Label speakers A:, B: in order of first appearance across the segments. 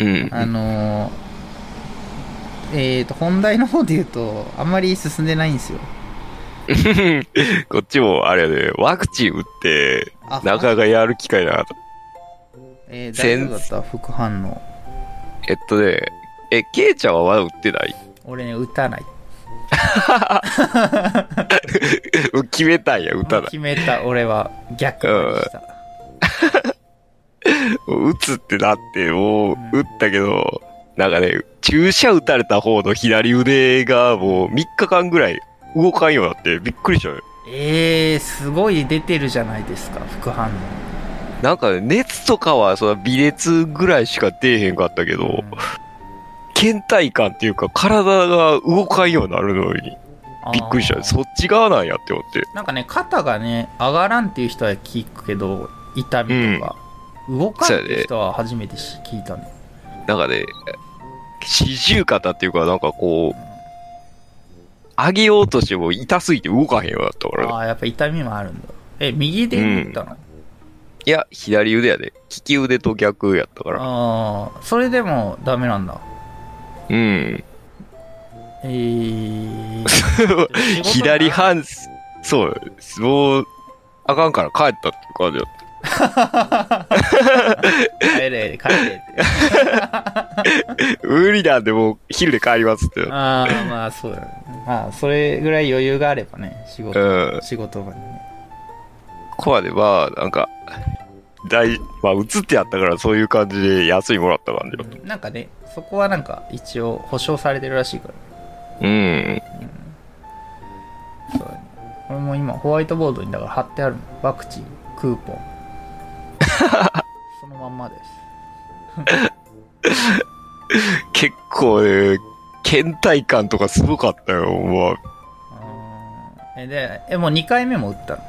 A: うん。
B: あのー、えーと、本題の方で言うと、あんまり進んでないんですよ。
A: こっちも、あれやで、ワクチン打って、
B: あ
A: なかなかやる機会なかった。
B: えー、大丈夫だった副反応。
A: えっとね、え、ケイちゃんはまだ打ってない？
B: 俺ね、打たない。
A: 決めたんや、打たない。
B: 決めた、俺は逆にした。
A: 打つってなって、もう、打ったけど、なんかね、注射打たれた方の左腕がもう3日間ぐらい動かんようになって、びっくりしたよ。
B: えー、すごい出てるじゃないですか、副反応。
A: なんかね、熱とかは、その微熱ぐらいしか出えへんかったけど、
B: うん
A: 倦怠感っていうか、体が動かんようになるのに、びっくりした。そっち側なんやって思って。
B: なんかね、肩がね、上がらんっていう人は聞くけど、痛みとか。動かんっていう人は初めてし聞いたね。
A: なんかね、四十肩っていうか、なんかこう、上げようとしても痛すぎて動かへんようになったからね。
B: ああ、やっぱ痛みもあるんだ。え、右で打ったの、
A: いや、左腕やで。利き腕と逆やったから。
B: ああ、それでもダメなんだ。
A: うん。
B: えー、
A: 左半、そう、もう、あかんから帰ったって感じだっ
B: 帰れ、帰れって。
A: た。無理なんで、もう、昼で帰りますって。
B: ああ、まあそうだね。まあ、それぐらい余裕があればね、仕事、
A: うん
B: 仕事場にね。
A: コアでまあ、なんか、大、まあ、映ってやったからそういう感じで休みもらった感じだった。
B: なんかね、そこはなんか一応保証されてるらしいから。
A: うん。
B: そうだね。これも今ホワイトボードにだから貼ってあるの。ワクチン、クーポン。そのまんまです。
A: 結構ね、倦怠感とかすごかったよ、もう。
B: え、で、え、もう2回目も打ったの？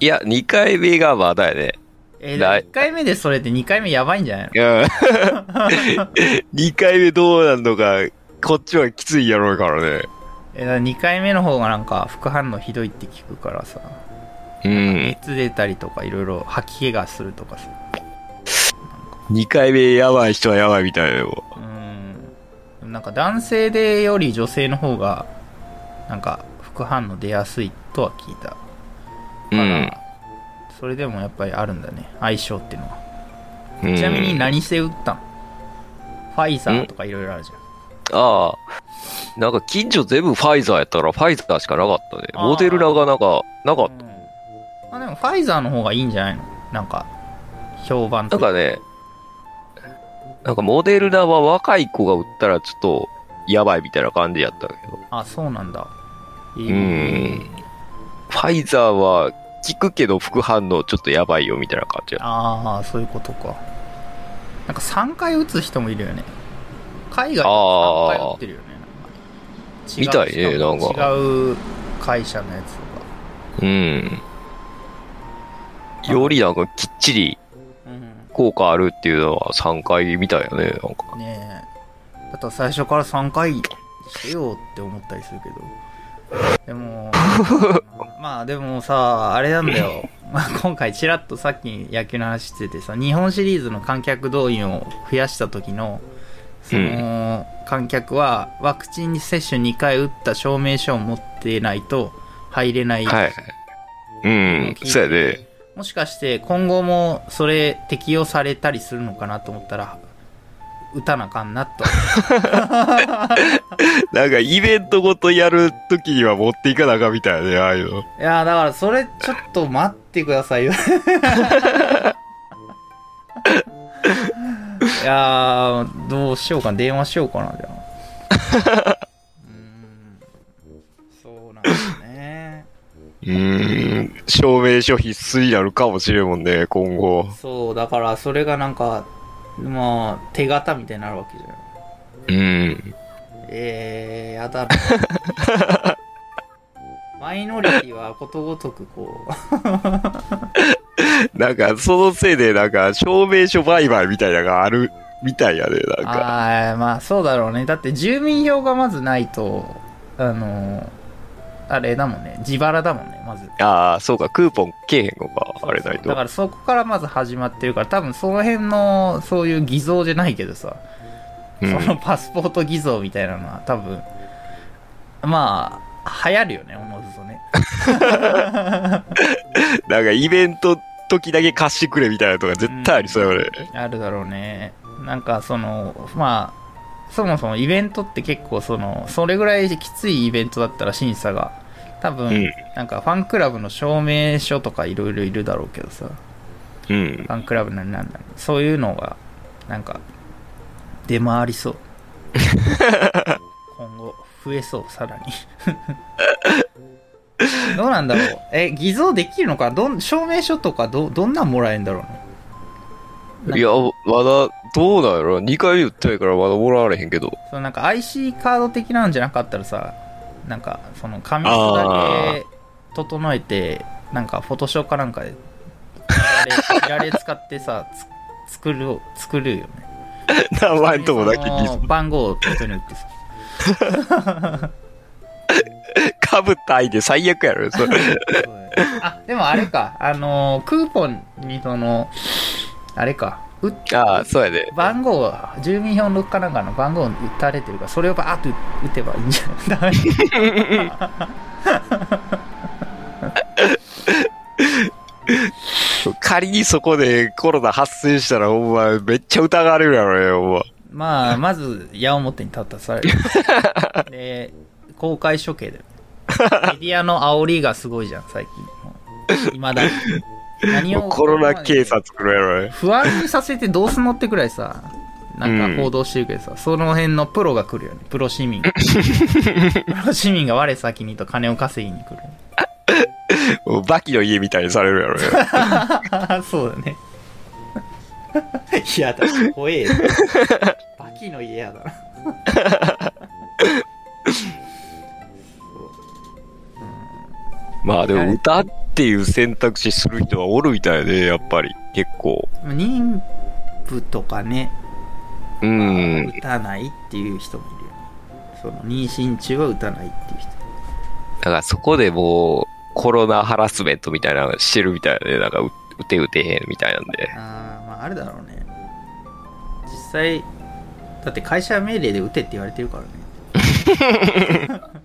A: いや、2回目がまだやね。
B: え、
A: ない
B: 1回目でそれって2回目やばいんじゃないの？
A: いや、2回目どうなんのか、こっちはきついやろうからね。
B: え、2回目の方がなんか副反応ひどいって聞くからさ。
A: うん。
B: 熱出たりとかいろいろ吐き気がするとかさ。
A: 2回目やばい人はやばいみたいだよ。
B: うん。なんか男性でより女性の方が、なんか副反応出やすいとは聞いた。
A: うん。
B: それでもやっぱりあるんだね。相性っていうのは。
A: うん
B: ちなみに何して打ったのファイザーとかいろいろあるじゃん。
A: ああ。なんか近所全部ファイザーやったからファイザーしかなかったね。モデルナがなんか、なかっ
B: うん。あ、でもファイザーの方がいいんじゃないの？なんか、評判
A: なんかね、なんかモデルナは若い子が打ったらちょっとやばいみたいな感じやったけど。
B: あ、そうなんだ。えー
A: うんファイザーは効くけど副反応ちょっとやばいよみたいな感じ。
B: ああ、そういうことか。なんか3回打つ人もいるよね。海外で
A: あ
B: 3
A: ー
B: 回打ってるよね。
A: みたいね
B: 違う
A: なんか
B: 違う会社のやつとか。
A: うん。よりなんかきっちり
B: うん。
A: 効果あるっていうのは3回みたいやね、なんか。
B: ねえ。だったら最初から3回してよって思ったりするけど。でも、まあでもさ、あれなんだよ。まあ今回ちらっとさっき野球の話しててさ、日本シリーズの観客動員を増やした時の、その、観客はワクチン接種2回打った証明書を持ってないと入れない。
A: はい。うん、そうやね。
B: もしかして今後もそれ適用されたりするのかなと思ったら、打たなあかんなと。
A: なんかイベントごとやるときには持っていかなあかんみたいなね、ああいうの。
B: いやーだからそれちょっと待ってくださいよ。いやー、どうしようかな。電話しようかな、じゃあ。うーん、
A: 証明書必須になるかもしれんもんね、今後。
B: そう、だからそれがなんか、まあ、手形みたいになるわけじゃん。
A: うん。
B: えー、やだな。マイノリティはことごとくこう、
A: なんか、そのせいで、なんか、証明書売買みたいなのがあるみたいやね、なんか。
B: ああ、まあそうだろうね。だって住民票がまずないと、あの、あれだもんね。自腹だもんね、まず。
A: ああ、そうか、クーポンけえへんのか、あれないと。
B: だからそこからまず始まってるから、多分その辺の、そういう偽造じゃないけどさ、
A: うん
B: そのパスポート偽造みたいなのは多分、まあ、流行るよね、おのずとね。
A: なんかイベント時だけ貸してくれみたいなとか絶対ありそうや俺。
B: あるだろうね。なんかその、まあ、そもそもイベントって結構その、それぐらいきついイベントだったら審査が、多分、
A: うん
B: なんかファンクラブの証明書とかいろいろいるだろうけどさ、
A: うん
B: フ。ァンクラブなんなんだそういうのが、なんか、出回りそう。今後、増えそう、さらに。どうなんだろうえ、偽造できるのか？どん、証明書とかど、どんなんもらえるんだろうね？
A: いや、まだ、どうなんやろ ?2 回言ってないからまだもらわれへんけど。
B: そのなんか IC カード的なんじゃなかったらさ、なんか、その紙質だけ整えて、なんか、フォトショーかなんかで、いられ使ってさ、つ作る、作るよね。
A: 名前のとこだけ
B: 番号を人に打ってさ。
A: かぶった相手最悪やろ、それ。
B: あ、でもあれか、あのークーポンにその、あれか、打っ
A: ああ、そうやで。
B: 番号、住民票のかなんかの番号打たれてるから、それをバーッと打てばいいんじゃない？
A: 仮にそこでコロナ発生したら、ほんま、めっちゃ疑われるやろね、ほんま。
B: まあ、まず、矢面に立たされる。で、公開処刑だよ。メディアの煽りがすごいじゃん、最近。いまだに。何を。
A: コロナ警察来るやろね。
B: 不安にさせてどうすんのってくらいさ、なんか報道してるけどさ、その辺のプロが来るよね、プロ市民。プロ市民が我先にと金を稼ぎに来る。
A: もうバキの家みたいにされるやろね。
B: そうだね。いやだ、怖えよ。バキの家やだな。
A: まあでも歌っていう選択肢する人はおるみたいで、やっぱり。結構。
B: 妊婦とかね、
A: うん。
B: 打たないっていう人もいるよね。その妊娠中は打たないっていう人。
A: だからそこでもう、コロナハラスメントみたいなのしてるみたいで、なんか、う打て打てへんみたいなんで。
B: ああ、まああるだろうね。実際、だって会社命令で打てって言われてるからね。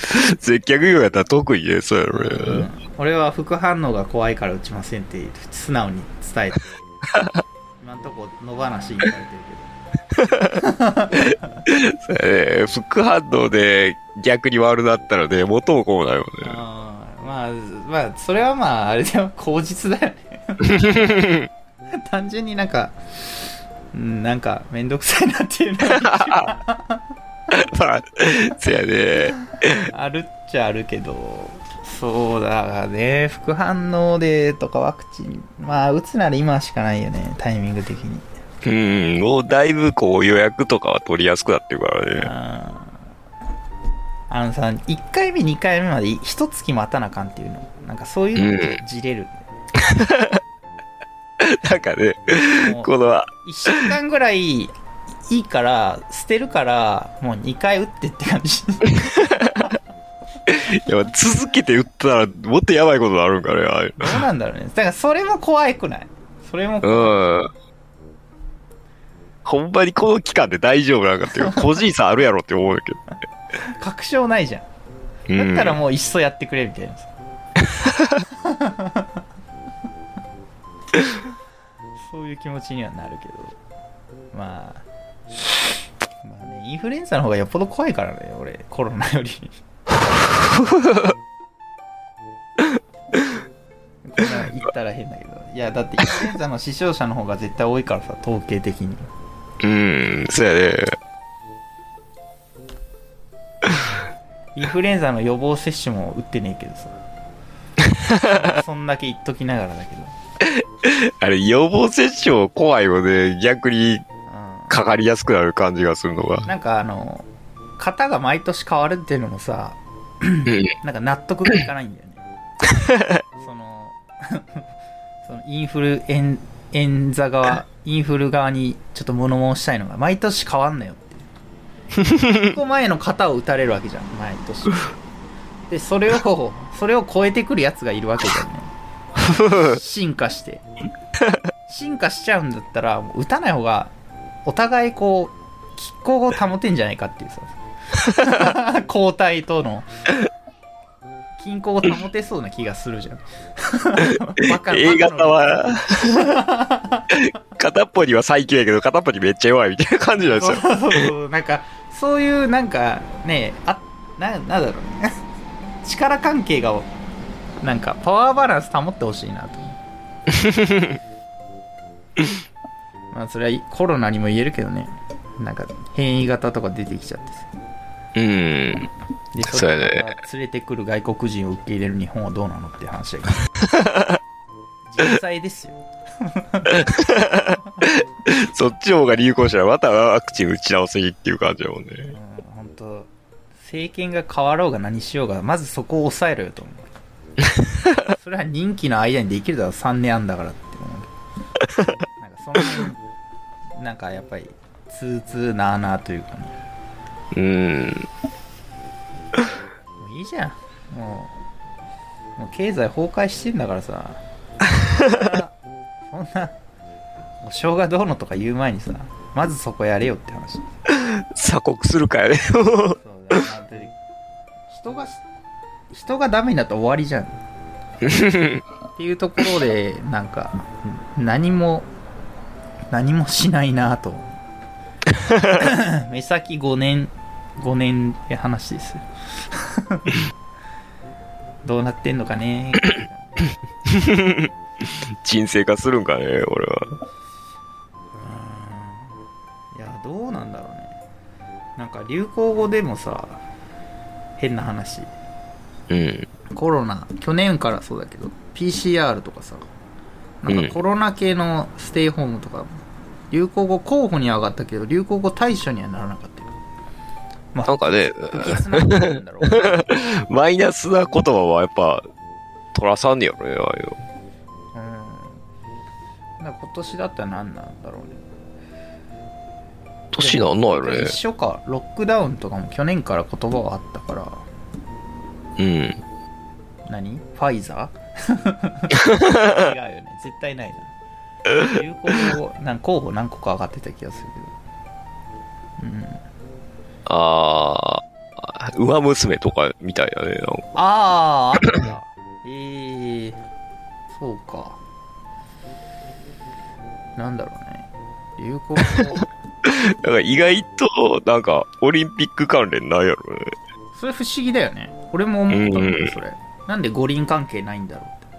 A: 接客業やったら特にね、そうやろ
B: う
A: ね。
B: ん、俺は副反応が怖いから打ちませんって素直に伝えて。今んとこ野放しに言われてるけど。
A: そうやね。副反応で逆に悪なったらね、元もこうなるよね。
B: あーまあ、まあ、それはまあ、あれでも口実だよね。単純になんか、うん、なんか、めんどくさいなっていうのが
A: まあ、そうやね。
B: あるっちゃあるけど、そうだね、副反応でとかワクチン、まあ、打つなら今しかないよね、タイミング的に。
A: うん、もうだいぶこう予約とかは取りやすくなってるからね。
B: あのさ、1回目、2回目まで一月待たなあかんっていうの、なんかそういうのってじれる。
A: なんかね、この、
B: 1週間ぐらいいいから、捨てるから、もう2回打ってって感じ。
A: いや続けて打ったらもっとやばいことになるんかね、ああいう
B: どうなんだろうね。だからそれも怖いくないそれも、
A: の。うん。ほんまにこの期間で大丈夫なんかっていう、個人差あるやろって思うけど。
B: 確証ないじゃん。
A: うん
B: だったらもういっそやってくれみたいなさ。そういう気持ちにはなるけど。まあ。まあね、インフルエンザの方がよっぽど怖いからね、俺、コロナより。こんなん言ったら変だけど。いや、だってインフルエンザの死傷者の方が絶対多いからさ、統計的に。
A: うん、そうやね。
B: インフルエンザの予防接種も打ってねえけどさ。そんだけ言っときながらだけど。
A: あれ、予防接種も怖いよね。逆に
B: うん
A: かかりやすくなる感じがするのが。
B: なんかあの、型が毎年変わるっていうのもさ、
A: うん
B: なんか納得がいかないんだよね。その、そのインフルエンエンザ側、インフル側にちょっと物申したいのが、毎年変わんなよっていう。1個前の型を打たれるわけじゃん、毎年。で、それを、それを超えてくるやつがいるわけじゃんね。進化して。進化しちゃうんだったら、もう打たない方が、お互いこう、拮抗を保てんじゃないかっていうさ。交代との、均衡を保てそうな気がするじゃん。バカ
A: A 型
B: バ
A: は、片っぽには最強やけど、片っぽにめっちゃ弱いみたいな感じなんですよ。
B: そうそうそうなんか、そういうなんか、ねあ、な、なんだろうね。力関係が、なんか、パワーバランス保ってほしいなと。まあ、それはコロナにも言えるけどね。なんか、変異型とか出てきちゃってさ。
A: うん。
B: で、
A: そ
B: れが連れてくる外国人を受け入れる日本はどうなのって話だけど。実際ですよ。
A: そっちの方が流行したらまたワクチン打ち直せっていう感じだもんね。
B: うん、本当政権が変わろうが何しようが、まずそこを抑えろよと思う。それは任期の間にできるだろ、3年あんだからって思う。その辺、なんかやっぱり、つーつーなーなーというかね。
A: うん。
B: もういいじゃん。もう、もう経済崩壊してんだからさ。そんな、お正がどうのとか言う前にさ、まずそこやれよって話。
A: 鎖国するかやね。
B: そう人が人がダメになったら終わりじゃん っていうところでなんか何も何もしないなと。目先5年5年って話です。よ どうなってんのかね。
A: 沈静化するんかね、俺は。
B: いやどうなんだろうね。なんか流行語でもさ変な話。
A: うん。
B: コロナ去年からそうだけど PCR とかさなんかコロナ系のステイホームとか流行語候補には上がったけど流行語対象にはならなかった。よま
A: なんかね、マイナスな言葉はやっぱ、取らさんねやろね、ああいうの。
B: うん。今年だったら何なんだろうね。
A: 年なんなんやろね
B: 一。緒か。ロックダウンとかも去年から言葉はあったから。
A: うん。
B: 何？ファイザー？違うよね絶対ないな流行語なんか候補何個か上がってた気がするけどうん
A: あー、馬娘とかみたいだね、なんか。
B: ああ、あったんだ。ええそうか。なんだろうね。流行語。
A: なんか意外と、なんか、オリンピック関連ないやろね。
B: それ不思議だよね。俺も思ったんだ
A: うん
B: よ、それ。なんで五輪関係ないんだろうって。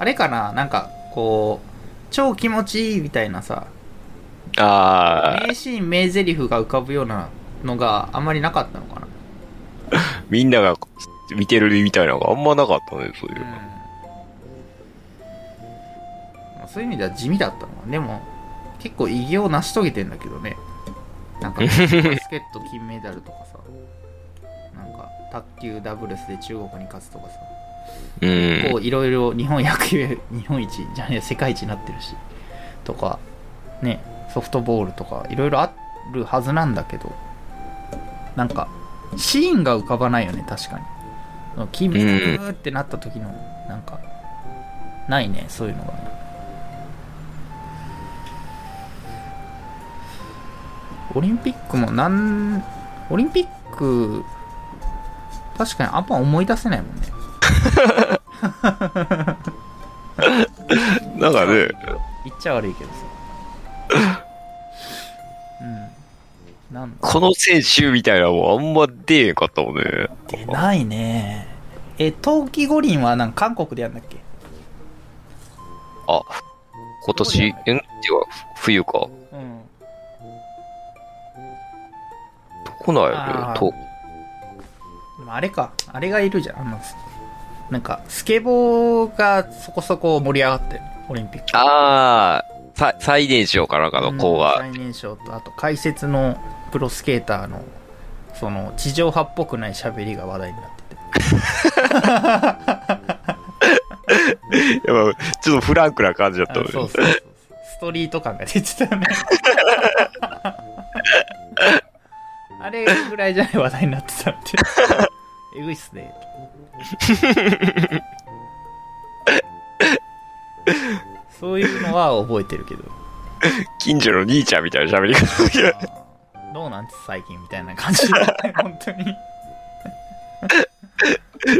B: あれかななんか、こう、超気持ちいいみたいなさ、
A: あ
B: 名シーン、名台詞が浮かぶようなのがあんまりなかったのかな。
A: ー、みんなが見てるみたいなのがあんまなかったね、そういう
B: うん。まあそういう意味では地味だったのはでも結構偉業を成し遂げてんだけどねなんか バスケット金メダルとかさなんか卓球ダブルスで中国に勝つとかさ
A: うん。
B: こういろいろ日本野球 日本一じゃねえ世界一になってるしとかねソフトボールとかいろいろあるはずなんだけどなんかシーンが浮かばないよね確かに。金メダルってなった時のなんかないねそういうのが。オリンピックもなんオリンピック確かにあんま思い出せないもんね。
A: なんかね、
B: 言っちゃ悪いけどさ。うん。なんだ
A: この選手みたいなもんあんま出えんかったもんね。
B: 出ないね。え、冬季五輪はなんか韓国でやんだっけ？
A: あ、今年、えん違う、冬か。
B: うん。
A: どこなんやろと。
B: あれか。あれがいるじゃん。あの、なんか、スケボーがそこそこ盛り上がってる。オリンピック。
A: あー、さ最年少かなんかの子
B: うん
A: が、
B: 最年少と、あと解説のプロスケーターの、その、地上波っぽくない喋りが話題になってて。
A: やっぱちょっとフランクな感じだったの
B: そうそうそう。ストリート感が出てたよね。あれぐらいじゃない話題になってたって。えぐいっすね。そういうのは覚えてるけど。
A: 近所の兄ちゃんみたいな喋り方。
B: どうなんて最近みたいな感じだね、本当に。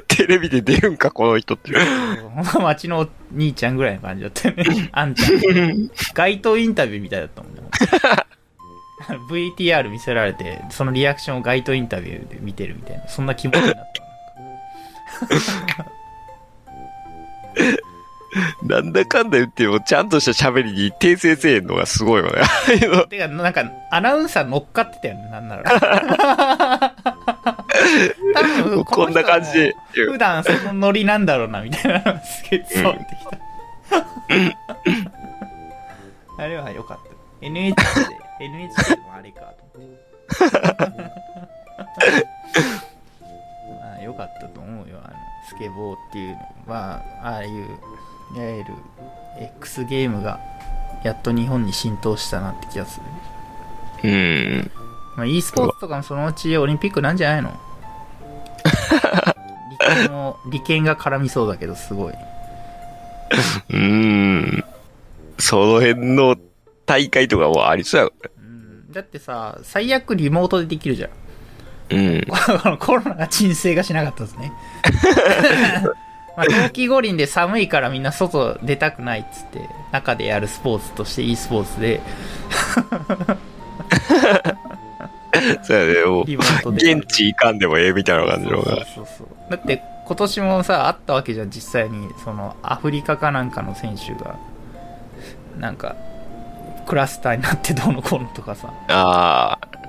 A: テレビで出るんか、この人って。
B: ほんと町の兄ちゃんぐらいの感じだったよね。あんちゃん。街頭インタビューみたいだったもんね。VTR 見せられて、そのリアクションを街頭インタビューで見てるみたいな、そんな気持ちになった。
A: なんだかんだ言っても、ちゃんとした喋りに訂正せえへんのがすごいわね。
B: てか、なんか、アナウンサー乗っかってたよね、なんなら。多分
A: こんな感じで。
B: 普段そのノリなんだろうな、みたいなのがすげえ伝わってきた。あれは良かった。NHK で、NHK もあれかと。まあ、良かったとケボーっていうの。まあ、ああいう、いわゆる X ゲームが、やっと日本に浸透したなって気がする。
A: うん。
B: まあ、e スポーツとかもそのうちオリンピックなんじゃないの？利権も、利権が絡みそうだけど、すごい。
A: うん。その辺の大会とかもありそうやろ
B: うん、だってさ、最悪リモートでできるじゃん。
A: ね。
B: こ のコロナが鎮静がしなかったですね。まあ、冬季五輪で寒いからみんな外出たくないっつって、中でやるスポーツとして e スポーツで、
A: うん。そうやね、もう。現地行かんでもええみたいな感じのが。
B: そうそうそうだって今年もさあったわけじゃん実際にそのアフリカかなんかの選手がなんかクラスターになってどうのこうのとかさ
A: ああ。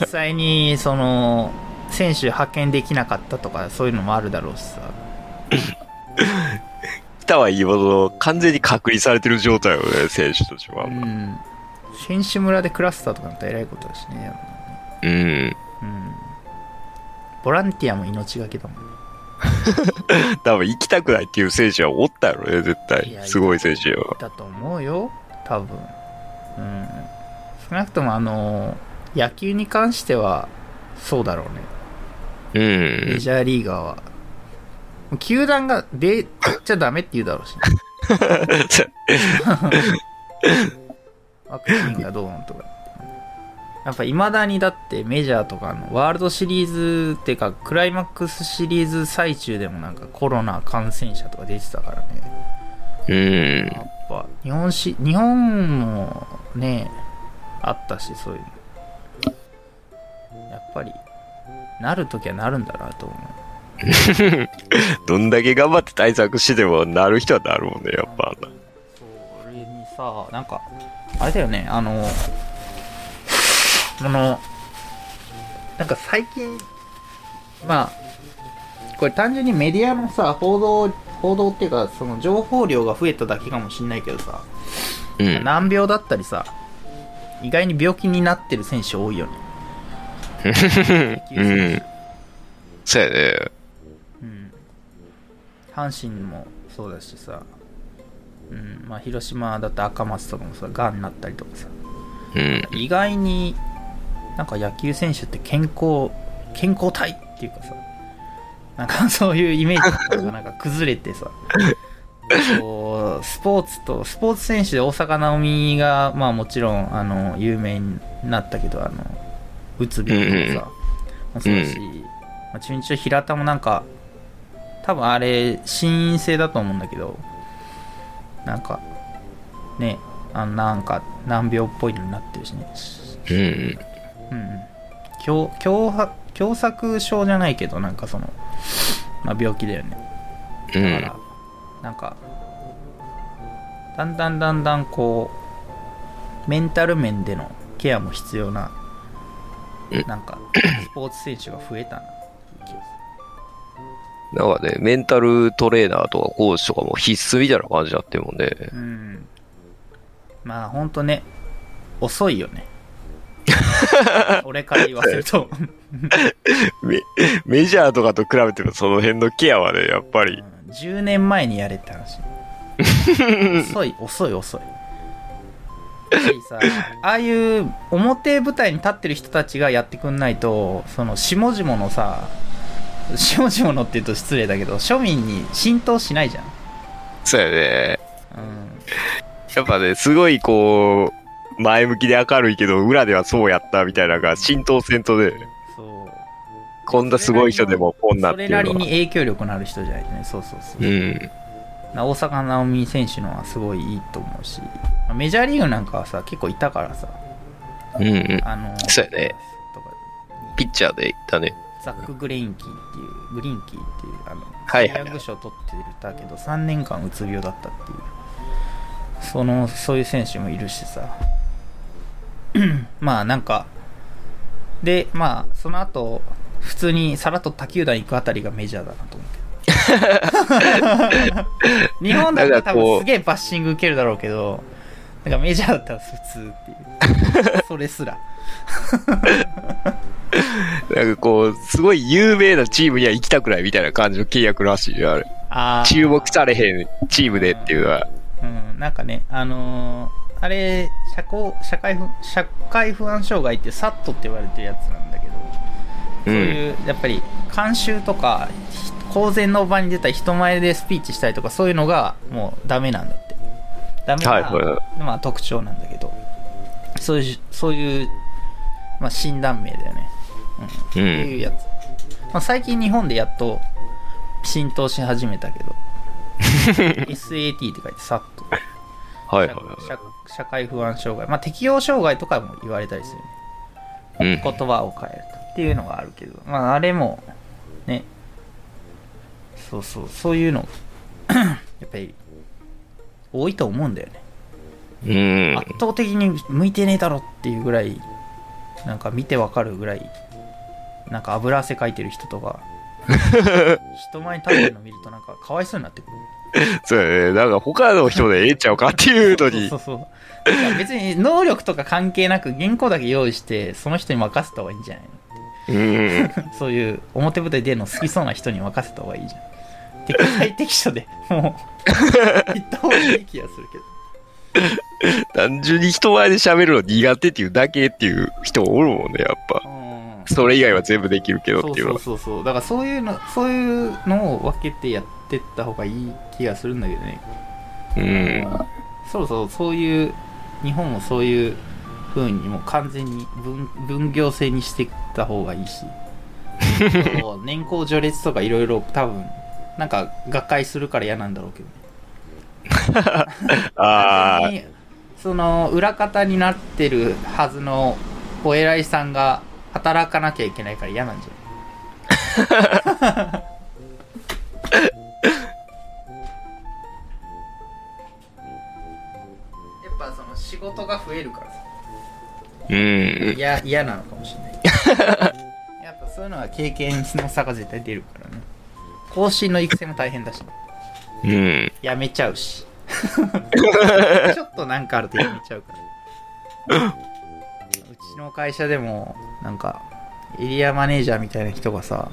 B: 実際にその選手派遣できなかったとかそういうのもあるだろうしさ
A: 来たはいいものの、完全に隔離されてる状態よね、選手たちは
B: う。ん選手村でクラスターとかなったらえらいことだしね
A: うん。
B: うんボランティアも命がけだもん
A: 多分行きたくないっていう選手はおったやろね、絶
B: い
A: 対。
B: や
A: すごい選手よ。
B: だと思うよ多分うん少なくともあの野球に関してはそうだろうね。
A: うん。
B: メ。ジャーリーガーは。球団が出ちゃダメって言うだろうし、ワクチンがどうのとか。やっぱ未だにだってメジャーとかのワールドシリーズっていうかクライマックスシリーズ最中でもなんかコロナ感染者とか出てたからね。
A: うん。
B: やっぱ日本し日本もねあったしそういうのやっぱりなるときはなるんだなと思う
A: どんだけ頑張って対策してもなる人はなるもんね、やっぱ。
B: それにさなんかあれだよねあのあのなんか最近まあこれ単純にメディアのさ報道報道っていうかその情報量が増えただけかもしんないけどさ、
A: うん。
B: 難病だったりさ意外に病気になってる選手多いよね
A: うん。そうやね。
B: うん、阪神もそうだしさ、うん。まあ、広島だって赤松とかもさがんになったりとかさ。
A: うん。
B: 意外になんか野球選手って健康健康体っていうかさ。なんかそういうイメージがな。んか崩れてさ。こうスポーツとスポーツ選手で大坂なおみがまあもちろんあの有名になったけどあのうつ病とかさ、もそうだし、まあ、中日の平田もなんか多分あれ心因性だと思うんだけどなんかねあのなんか難病っぽいのになってるしね。
A: うん。
B: うん。うん強強迫狭窄症じゃないけどなんかその、まあ、病気だよね。
A: うん。
B: だから、。なんかだんだんだんだんこうメンタル面でのケアも必要な
A: うん
B: なんかスポーツ選手が増えたな。
A: なんかね、メンタルトレーナーとかコーチとかも必須みたいな感じになってるもんね。
B: るうん。まあほんとね遅いよね。俺から言わせると。
A: メメジャーとかと比べてもその辺のケアはね、やっぱり。
B: 10年前にやれって話。遅い遅い遅いさああいう表舞台に立ってる人たちがやってくんないとその下々のさ下々のって言うと失礼だけど、庶民に浸透しないじゃん。
A: そうやね。
B: うん。
A: やっぱね、すごいこう、前向きで明るいけど、裏ではそうやったみたいなのが浸透せんとね、
B: そう。
A: こんなすごい人でもこんなっ
B: それなり
A: ていうのは。
B: に影響力のある人じゃないとね。そうそうそう。
A: うん。
B: な大坂なおみ選手のはすごいいいと思うし、メジャーリーグなんかはさ、結構いたからさ、
A: うんうん。
B: あの、
A: そうやねピッチャーでいったね。
B: ザック・グレインキーっていう、グリーンキーっていう、あの、
A: はいはい
B: サイヤング賞取ってたけど、3年間うつ病だったっていう、その、そういう選手もいるしさ、まあなんか、で、まあ、その後、普通にさらっと他球団行くあたりがメジャーだなと思って。日本だったら多分すげえバッシング受けるだろうけど、なんかメジャーだったら普通っていう。それすら。
A: なんかこう、すごい有名なチームには行きたくないみたいな感じの契約らしいよ、あれ。
B: あー
A: 注目されへんチームでっていうのは。
B: うん、なんかね、あのーあれ社交社会不、社会不安障害ってサットって言われてるやつなんだけど、そういう、やっぱり、慣習とか、ひ公然の場に出た人前でスピーチしたりとか、そういうのがもうダメなんだって。ダメな、
A: はいはいは
B: まあ、特徴なんだけど、そういう、そういう、まあ、診断名だよね。うん。って
A: うん。
B: いうやつ。まあ、最近日本でやっと浸透し始めたけど、SAT って書いて、サッと。
A: はいはいは
B: 社社会不安障害、まあ、適応障害とかも言われたりするね
A: い。うん。
B: 言葉を変えるとっていうのがあるけど、まあ、あれもねそうそうそういうの やっぱり多いと思うんだよね、
A: うん。
B: 圧倒的に向いてねえだろっていうぐらいなんか見てわかるぐらいなんか油汗かいてる人とか 人前に立ってるの見るとなんかかわいそうになってくる
A: そうやね。なんか他の人でええんちゃうかっていうのに
B: そう。そうそう別に能力とか関係なく原稿だけ用意してその人に任せた方がいいんじゃない
A: うん。
B: の？そういう表舞台出るの好きそうな人に任せた方がいいじゃん 適材適所でもう言った方がいい気がするけど
A: 単純に人前で喋るの苦手っていうだけっていう人おるもんね、やっぱ。
B: うん
A: それ以外は全部できるけど
B: そう
A: っていうのは。
B: そうそうそうだからそういうのそういうのを分けてやってった方がいい気がするんだけどね
A: うん。
B: そろそろそういう日本もそういう風にもう完全に分分業制にしていった方がいいし。そう年功序列とかいろいろ多分なんか瓦解するから嫌なんだろうけどね。
A: ああ
B: 完全、にその裏方になってるはずのお偉いさんが働かなきゃいけないから嫌なんじゃない？やっぱその仕事が増えるからさ
A: うん。
B: いや嫌なのかもしれない。やっぱそういうのは経験の差が絶対出るからね。更新の育成も大変だし
A: うん。
B: やめちゃうし。ちょっとなんかあるとやめちゃうから。うちの会社でもなんかエリアマネージャーみたいな人がさ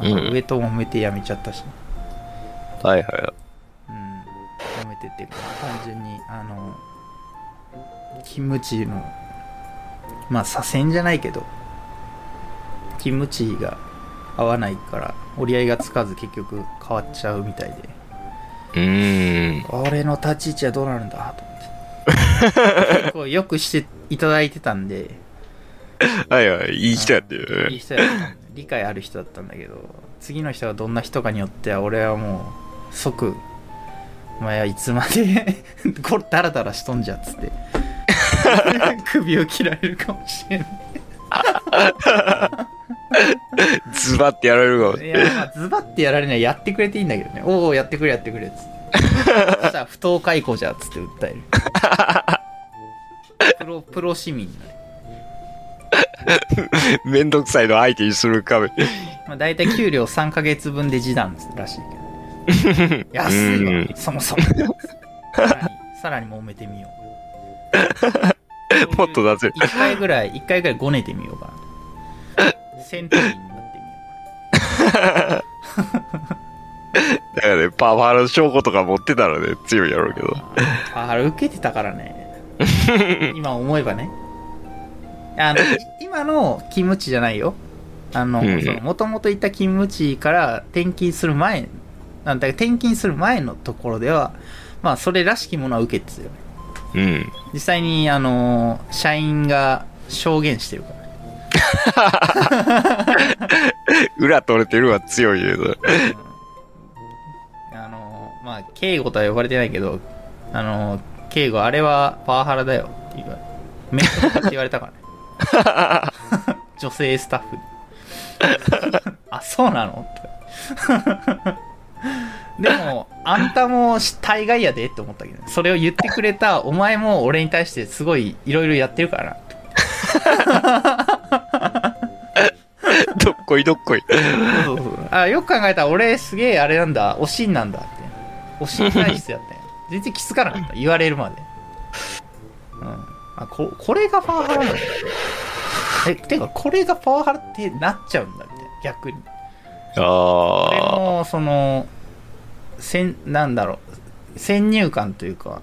B: 上と揉めて辞めちゃったし、
A: はいはい。
B: うん、辞めてって単純にあの勤務地のまあ左遷じゃないけど勤務地が合わないから折り合いがつかず結局変わっちゃうみたいで。
A: うーん。
B: 俺の立ち位置はどうなるんだ？と思って。結構よくしていただいてたんで。
A: はいはい。いい人やってる。
B: いい人や理解ある人だったんだけど次の人がどんな人かによっては俺はもう即お前はいつまで これダラダラしとんじゃっつって 首を切られるかもしれない
A: ズバってやられるかも。
B: いやまあズバってやられないやってくれていいんだけどねおおやってくれやってくれっつってそしたら不当解雇じゃっつって訴えるプロプロ市民になる
A: めんどくさいの相手にするかめ。
B: まあ、大体給料3ヶ月分で示談らしいけど。安いわ
A: うん、
B: そもそも。さらに、さらに揉めてみよう。
A: もっと出せる
B: 一回ぐらい、一回ぐらいごねてみようかな。戦闘員になってみよ
A: だからね、パワハラの証拠とか持ってたらね、強いやろうけど。
B: うかな。ああれ受けてたからね。今思えばね。あの、今の勤務地じゃないよ。あの、もともといた勤務地から転勤する前、なんだ転勤する前のところでは、まあ、それらしきものは受けてたよね。
A: うん。
B: 実際に、あの、社員が証言してるからね。
A: 裏取れてるは強いけど。
B: あの、まあ、敬語とは呼ばれてないけど、あの、敬語、あれはパワハラだよって言われ、メントって言われたからね。女性スタッフに。あ、そうなの？って。でも、あんたも大概やでって思ったけど、それを言ってくれたお前も俺に対してすごいいろいろやってるからな。
A: どっこいどっこい。
B: そうそうそう。あよく考えたら俺すげえあれなんだ。おしんなんだって。おしん体質やったんや全然気づかなかった。言われるまで。うん。あここれがパワハラなんだ。えてかこれがパワハラってなっちゃうんだみたいな。逆に。俺
A: あ
B: のそのせんなんだろう先入観というか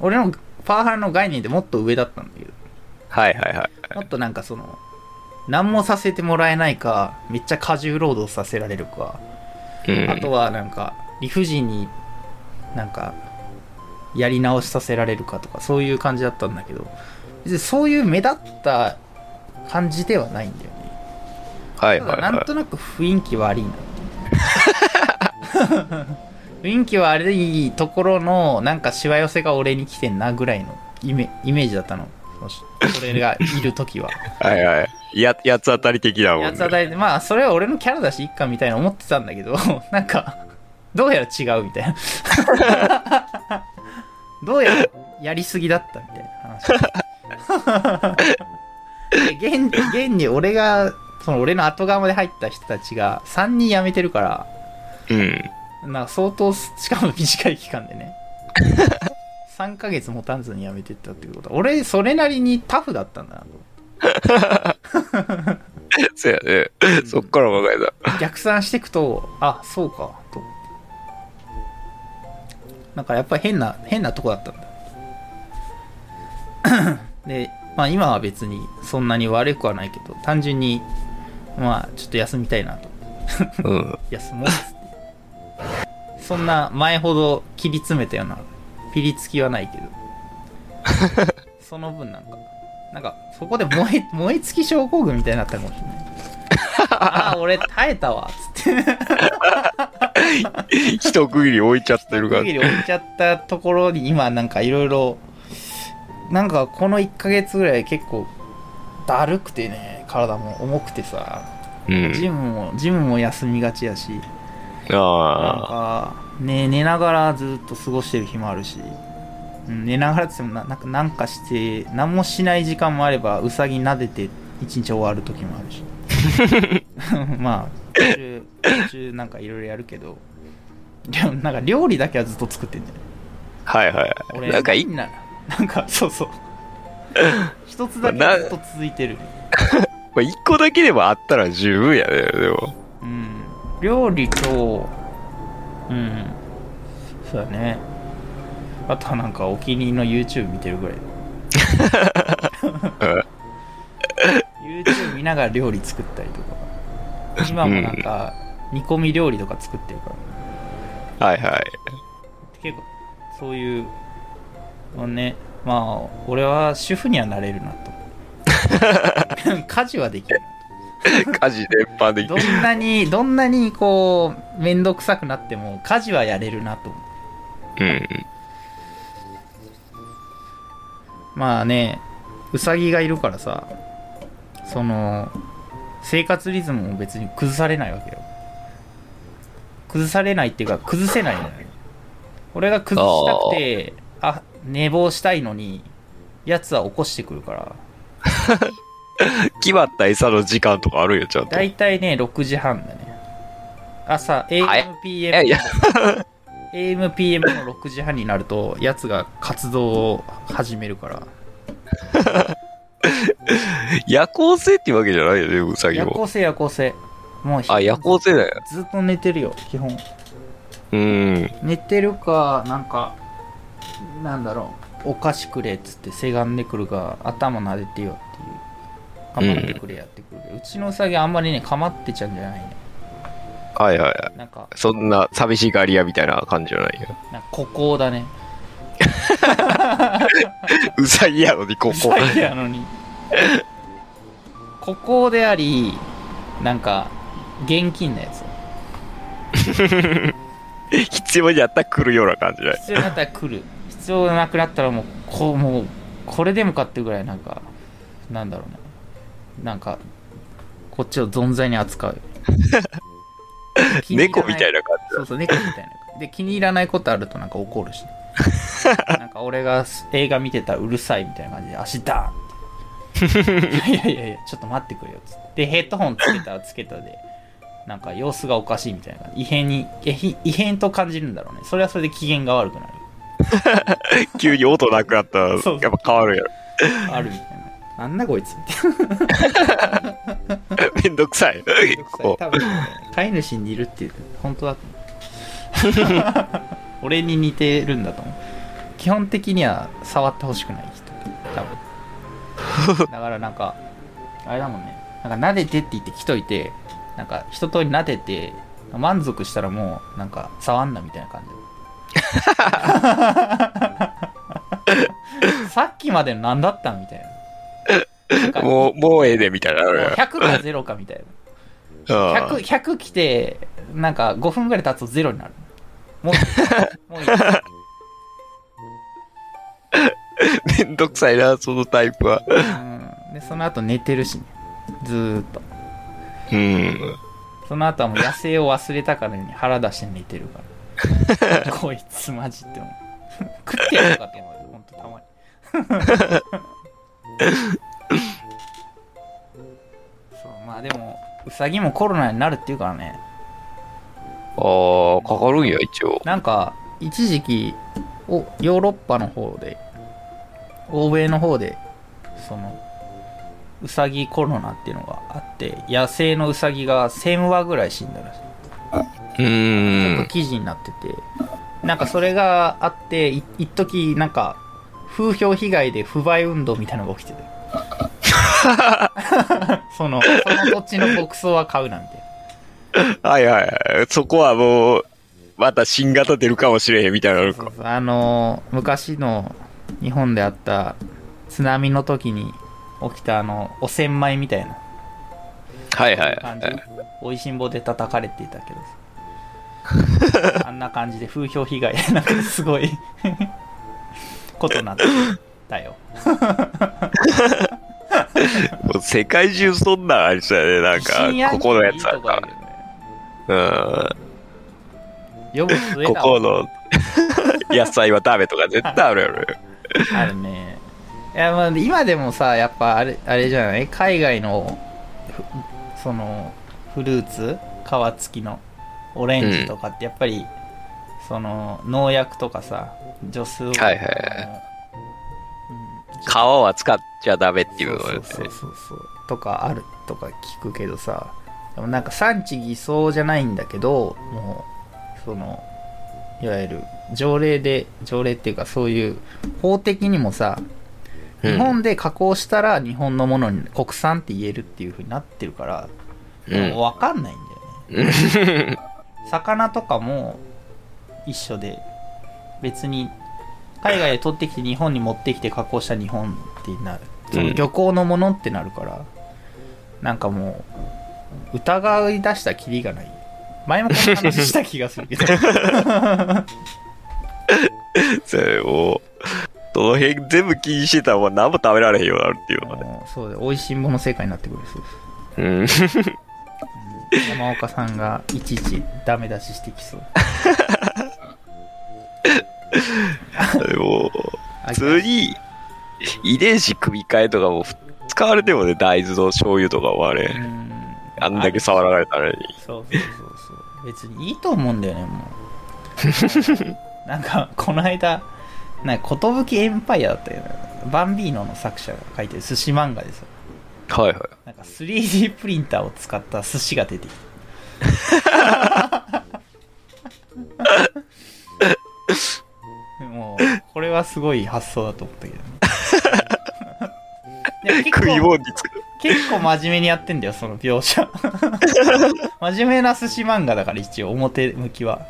B: 俺のパワハラの概念ってもっと上だったんだけど
A: あ。はいはいはい。
B: もっとなんかその何もさせてもらえないかめっちゃ過重労働させられるか
A: うん。
B: あとはなんか理不尽になんかやり直しさせられるかとかそういう感じだったんだけど別にそういう目立った感じではないんだよね
A: はいはいは
B: なんとなく雰囲気悪いなって 雰囲気悪いところのなんかしわ寄せが俺に来てんなぐらいのイメイメージだったの俺がいる時は
A: い。はいはい。や、八つ当たり的だもんね。
B: やつは大体まあそれは俺のキャラだしいっかみたいな思ってたんだけど なんかどうやら違うみたいなどうやらやりすぎだったみたいな話で現現に俺がその俺の後側まで入った人たちが3人辞めてるから
A: うん。
B: なんか相当しかも短い期間でね 3ヶ月もたんずに辞めてったっていうことは俺それなりにタフだったんだなと
A: そうやね。そっから考えた。
B: 逆算していくとあそうかとなんかやっぱり変な変なとこだったんだ でまあ今は別にそんなに悪くはないけど単純にまあちょっと休みたいなと
A: うん。
B: 休もうそんな前ほど切り詰めたようなピリつきはないけど。その分なんかなんかそこで燃え 燃え尽き症候群みたいになったかもしれない。ああ俺耐えたわっつって。
A: 一区切り置いちゃってるから。
B: 限り置いちゃったところに今なんかいろいろなんかこの1ヶ月ぐらい結構だるくてね体も重くてさ。
A: うん。
B: ジムもジムも休みがちやしなん
A: あ
B: か、ね、寝ながらずっと過ごしてる日もあるし、うん、寝ながらって言ってもななんかなんかして何もしない時間もあればうさぎ撫でて一日終わる時もあるし。まあ途中途中なんかいろいろやるけど。なんか料理だけはずっと作ってんだよね。
A: あ。はいはい。
B: 俺
A: なんかい、
B: な。なんかそうそう。一つだけずっと続いてる。
A: まあ一個だけでもあったら十分やね、でも。
B: うん料理とうん。そうだね。あとはなんかお気に入りの YouTube 見てるぐらい。YouTube 見ながら料理作ったりとか。今もなんか煮込み料理とか作ってるから。
A: はいはい。
B: 結構そういうのね。まあ俺は主婦にはなれるなと。家事はできる
A: 家事全般でき
B: どんなにどんなにこう面倒くさくなっても家事はやれるなと思う。
A: うん。
B: まあねうさぎがいるからさその生活リズムも別に崩されないわけよ。崩されないっていうか崩せないのよ。俺が崩したくてあ寝坊したいのにやつは起こしてくるから
A: 決まった餌の時間とかあるよ、ちゃんと。
B: だいたいね6時半だね朝 AMPM
A: いや、
B: AMPM の6時半になるとやつが活動を始めるから
A: 夜行性っていうわけじゃないよね、うさぎも。
B: 夜行性夜行性もう
A: あ、夜行性だよ。
B: ずっと寝てるよ基本
A: うん。
B: 寝てるかなんかなんだろうお菓子くれっつってせがんでくるか頭撫でてよかまってくれやってくるうちのうさぎあんまりね、かまってちゃうんじゃないね。
A: はいはいはい。
B: なんか、
A: そんな寂しがり屋みたいな感じじゃないよ。
B: なんか孤高だね。
A: うさぎやのにここ。
B: うさぎやのに。孤高であり、なんか、現金なやつ。
A: 必要になったら来るような感じだよ。
B: 必要になったら来る。必要なくなったらもう、こう、もう、これでもかってぐらいなんか、なんだろうね。なんか、こっちを存在に扱う。
A: 猫みたい
B: な。
A: な感
B: そうそう、猫みたいな。で、気に入らないことあるとなんか怒るし、なんか俺が映画見てたらうるさいみたいな感じで、足ダーンって。いやいやいや、ちょっと待ってくれよっつって。で、ヘッドホンつけたらつけたで、なんか様子がおかしいみたいな。異変に、異変と感じるんだろうね。それはそれで機嫌が悪くなる。
A: じ。急に音なくなったら、やっぱ変わるやろ。
B: あるみたいな。なんだこいつ みたいな。
A: めんどくさい。こ
B: 多分ね、飼い主に似るっていう、本当だと思う。俺に似てるんだと思う。基本的には触ってほしくない人。多分。だからなんか、あれだもんね。なんか撫でてって言って来といて、なんか一通り撫でて、満足したらもう、なんか触んなみたいな感じ。さっきまでの何だったんみたいな。
A: もう、もうええで、みたいなのあるやろ。
B: 100か0かみたいな。
A: うん
B: 100、100来て、なんか5分ぐらい経つと0になる。もういい、もういい。
A: めんどくさいな、そのタイプは。
B: うん。で、その後寝てるしね。ずーっと。
A: うん。
B: その後はもう野生を忘れたかのように腹出して寝てるから。こいつマジって思う。食ってやるのかって思うよ、ほんとたまに。そう、まあでも、ウサギもコロナになるっていうからね。
A: ああ、かかるんや、一応。
B: なんか、一時期、おヨーロッパの方で、欧米の方で、その、ウサギコロナっていうのがあって、野生のウサギが1000羽ぐらい死んだらしい。
A: うーん。
B: 記事になってて、なんかそれがあって、い一時なんか、風評被害で不買運動みたいなのが起きてて。その、その土地の牧草は買うなみたいな。
A: はいはいはい。そこはもう、また新型出るかもしれへんみたいなのあるか
B: そう。そうあの昔の日本であった津波の時に起きたあの汚染米みたいな
A: はいはい
B: 感じ
A: はい。
B: おいしんぼで叩かれていたけどさ あんな感じで風評被害でなんかすごい ことになってたよ。
A: もう世界中そんなんありそうやね。なんかここのやつ
B: 鬼
A: あるかうん。ここの 野菜はダメとか絶対あるやろ。
B: あるね。いやまあ今でもさやっぱあれあれじゃない？海外のふそのフルーツ？皮付きの？オレンジとかってやっぱり、その農薬とかさ除数を
A: はいはいはい皮は使っちゃダメっていうの
B: そうそうそうそう。とかあるとか聞くけどさ。でもなんか産地偽装じゃないんだけどもうそのいわゆる条例で条例っていうかそういう法的にもさ
A: うん
B: 日本で加工したら日本のものに国産って言えるっていう風になってるから、
A: うん。
B: 分かんないんだよね。魚とかも一緒で別に海外で取ってきて日本に持ってきて加工した日本ってなる。その漁港のものってなるから、なんかもう疑い出したきりがない。前もこの話した気がするけど。
A: それもう、その辺全部気にしてたらもう何も食べられへんようになるっていうのがね。
B: もうそうで美味しいもの世界になってくるそうです。
A: うん。
B: 山岡さんがいちいちダメ出ししてきそう
A: で も、普通に遺伝子組み換えとかも使われてもね、大豆の醤油とかは
B: う
A: ね、
B: ん。
A: あんだけ触られたのに。
B: そうそうそう。そう別にいいと思うんだよねもう。なんかこの間なんか寿エンパイアだったよね。バンビーノの作者が書いてる寿司漫画でさ
A: はいはい。
B: なんか 3D プリンターを使った寿司が出てきた もうこれはすごい発想だと思ったけどね でも結構
A: 食い物に使う。
B: 結構真面目にやってんだよ、その描写。真面目な寿司漫画だから一応、表向きは。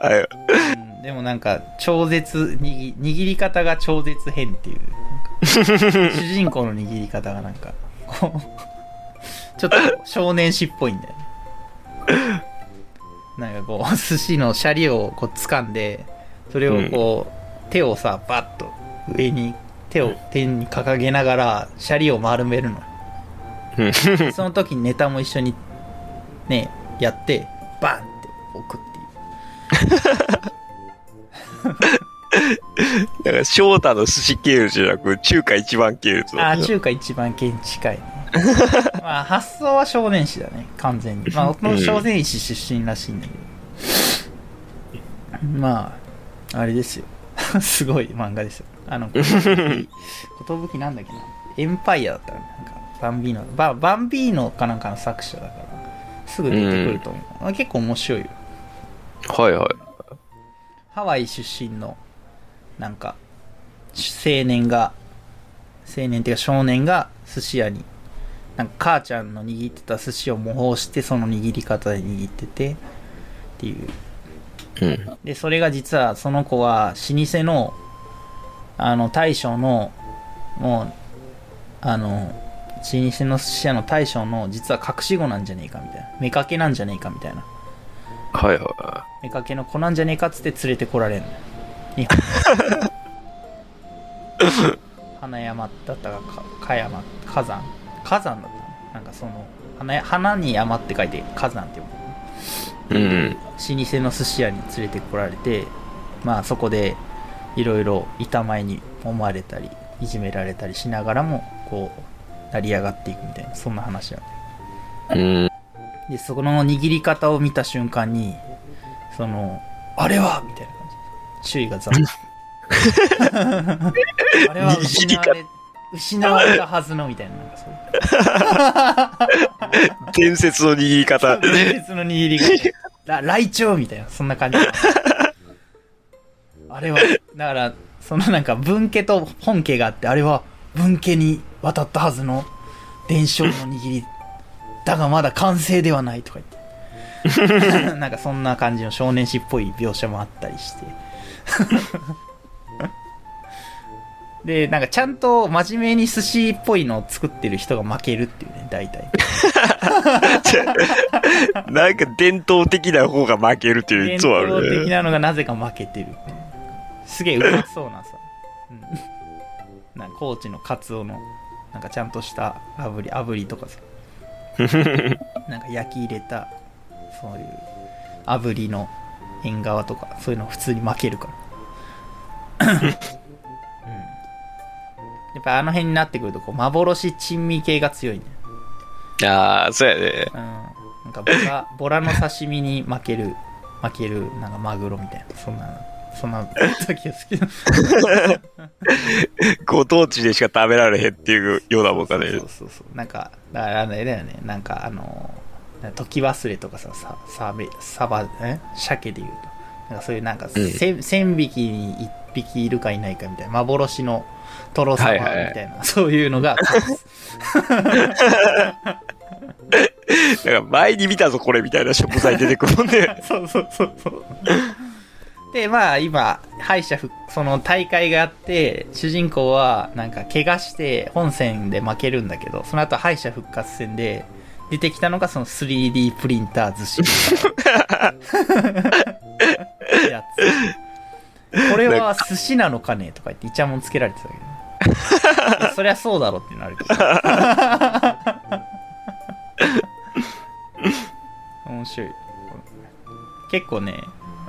A: はい。
B: うん、でもなんか、超絶握、握り方が超絶変っていう。なんか 主人公の握り方がなんか、こう、ちょっと少年誌っぽいんだよね。なんかこう、寿司のシャリをこう掴んで、それをこう、手をさ、バッと上に、手を天に掲げながら、シャリを丸めるの。
A: うん
B: その時にネタも一緒にね、やって、バンって置くっていう。
A: だから、翔太の寿司系列じゃなく、中華一番系列
B: あー中華一番県近いね。まあ、発想は少年誌だね、完全に。まあ、僕も少年誌出身らしいんだけど。まあ、あれですよ。すごい漫画ですよ。あの、ことぶきなんだっけな。エンパイアだったら、なんか、バンビーノ、ババンビーノかなんかの作者だから、すぐ出てくると思う。あ結構面白いよ。
A: はいはい。
B: ハワイ出身の、なんか、青年が、青年っていうか少年が寿司。屋に、なんか母ちゃんの握ってた寿司。を模倣して、その握り方で握ってて、っていう。
A: うん。
B: で、それが実は、その子は、老舗の、あの、大将の、もう、あの、老舗の寿司屋の大将の、実は隠し子なんじゃねえかみたいな。妾けなんじゃねえかみたいな。
A: はいは
B: 妾の子なんじゃねえかっつって連れてこられんのよ 日本花山だったかかか山火山火山だったの？なんかその花花に山って書いて火山って読む
A: い。うん。
B: 老舗の寿司屋に連れてこられてまあそこでいろいろ板前に思われたりいじめられたりしながらもこう成り上がっていくみたいなそんな話なんだよ
A: うん。
B: で、そこの握り方を見た瞬間に、その、あれはみたいな感じ。周囲がざわ あれは失われ、失われたはずの、みたいな、なんかそう。
A: 伝説の握り方。
B: 別の握り方。ら、来鳥みたいな、そんな感じ。あれは、だから、そのなんか文家と本家があって、あれは文家に渡ったはずの伝承の握り。だがまだ完成ではないとか言って。なんかそんな感じの少年誌っぽい描写もあったりして。で、なんかちゃんと真面目に寿司っぽいのを作ってる人が負けるっていうね、大体。
A: なんか伝統的な方が負けるっていう
B: 伝
A: いつもあ
B: 統的
A: るね。
B: なのがなぜか負けてるってすげえうまそうなさ、うん、なんか高知のカツオのなんかちゃんとした炙り炙りとかさ。なんか焼き入れたそういう炙りの縁側とかそういうの普通に負けるから、うん、やっぱあの辺になってくるとこう幻珍味系が強いね
A: ああ、そうやね。
B: うん、なんかボラ、ボラの刺身に負ける、負ける、なんかマグロみたいな、そんな、そんな時が好きだ。
A: ご当地でしか食べられへんっていうようなもんかね
B: そう。そうそう。なんか、だからあれだよね、なんかあの、時忘れとかさ、さ、サメ、サバ、え？鮭で言うと。なんかそういうなんか、
A: うん
B: 匹に一匹いるかいないかみたいな、幻のトロサバみ
A: はいはいはい
B: たいな、そういうのが、
A: だから前に見たぞこれみたいな食材出てくるもんね。
B: そうそうそうそう。で、まあ今、敗者復、その大会があって、主人公はなんか怪我して本戦で負けるんだけど、その後敗者復活戦で出てきたのがその 3D プリンター寿司。やつ。これは寿司なのかねとか言ってイチャモンつけられてたけどそりゃそうだろってなるけど。面白い。結構ね、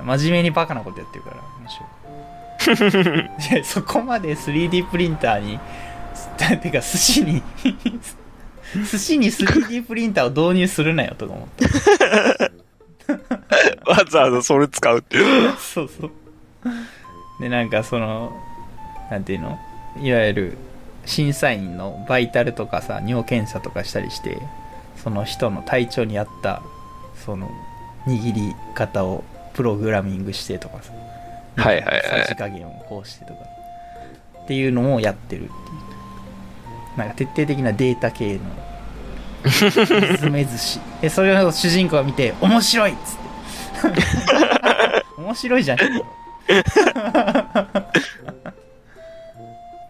B: 真面目にバカなことやってるから面白い。そこまで 3D プリンターに、てか寿司に、寿司に 3D プリンターを導入するなよとか思って。
A: わざわざそれ使うっていう。
B: そうそう。で、なんかその、なんていうの？いわゆる審査員のバイタルとかさ、尿検査とかしたりして、その人の体調に合った、その、握り方をプログラミングしてとかさ。
A: はいはいはい
B: さじ加減をこうしてとか。っていうのもやってるっていう。なんか徹底的なデータ系のずめ寿司でそれを主人公が見て面白いっつって 面白いじゃねえよ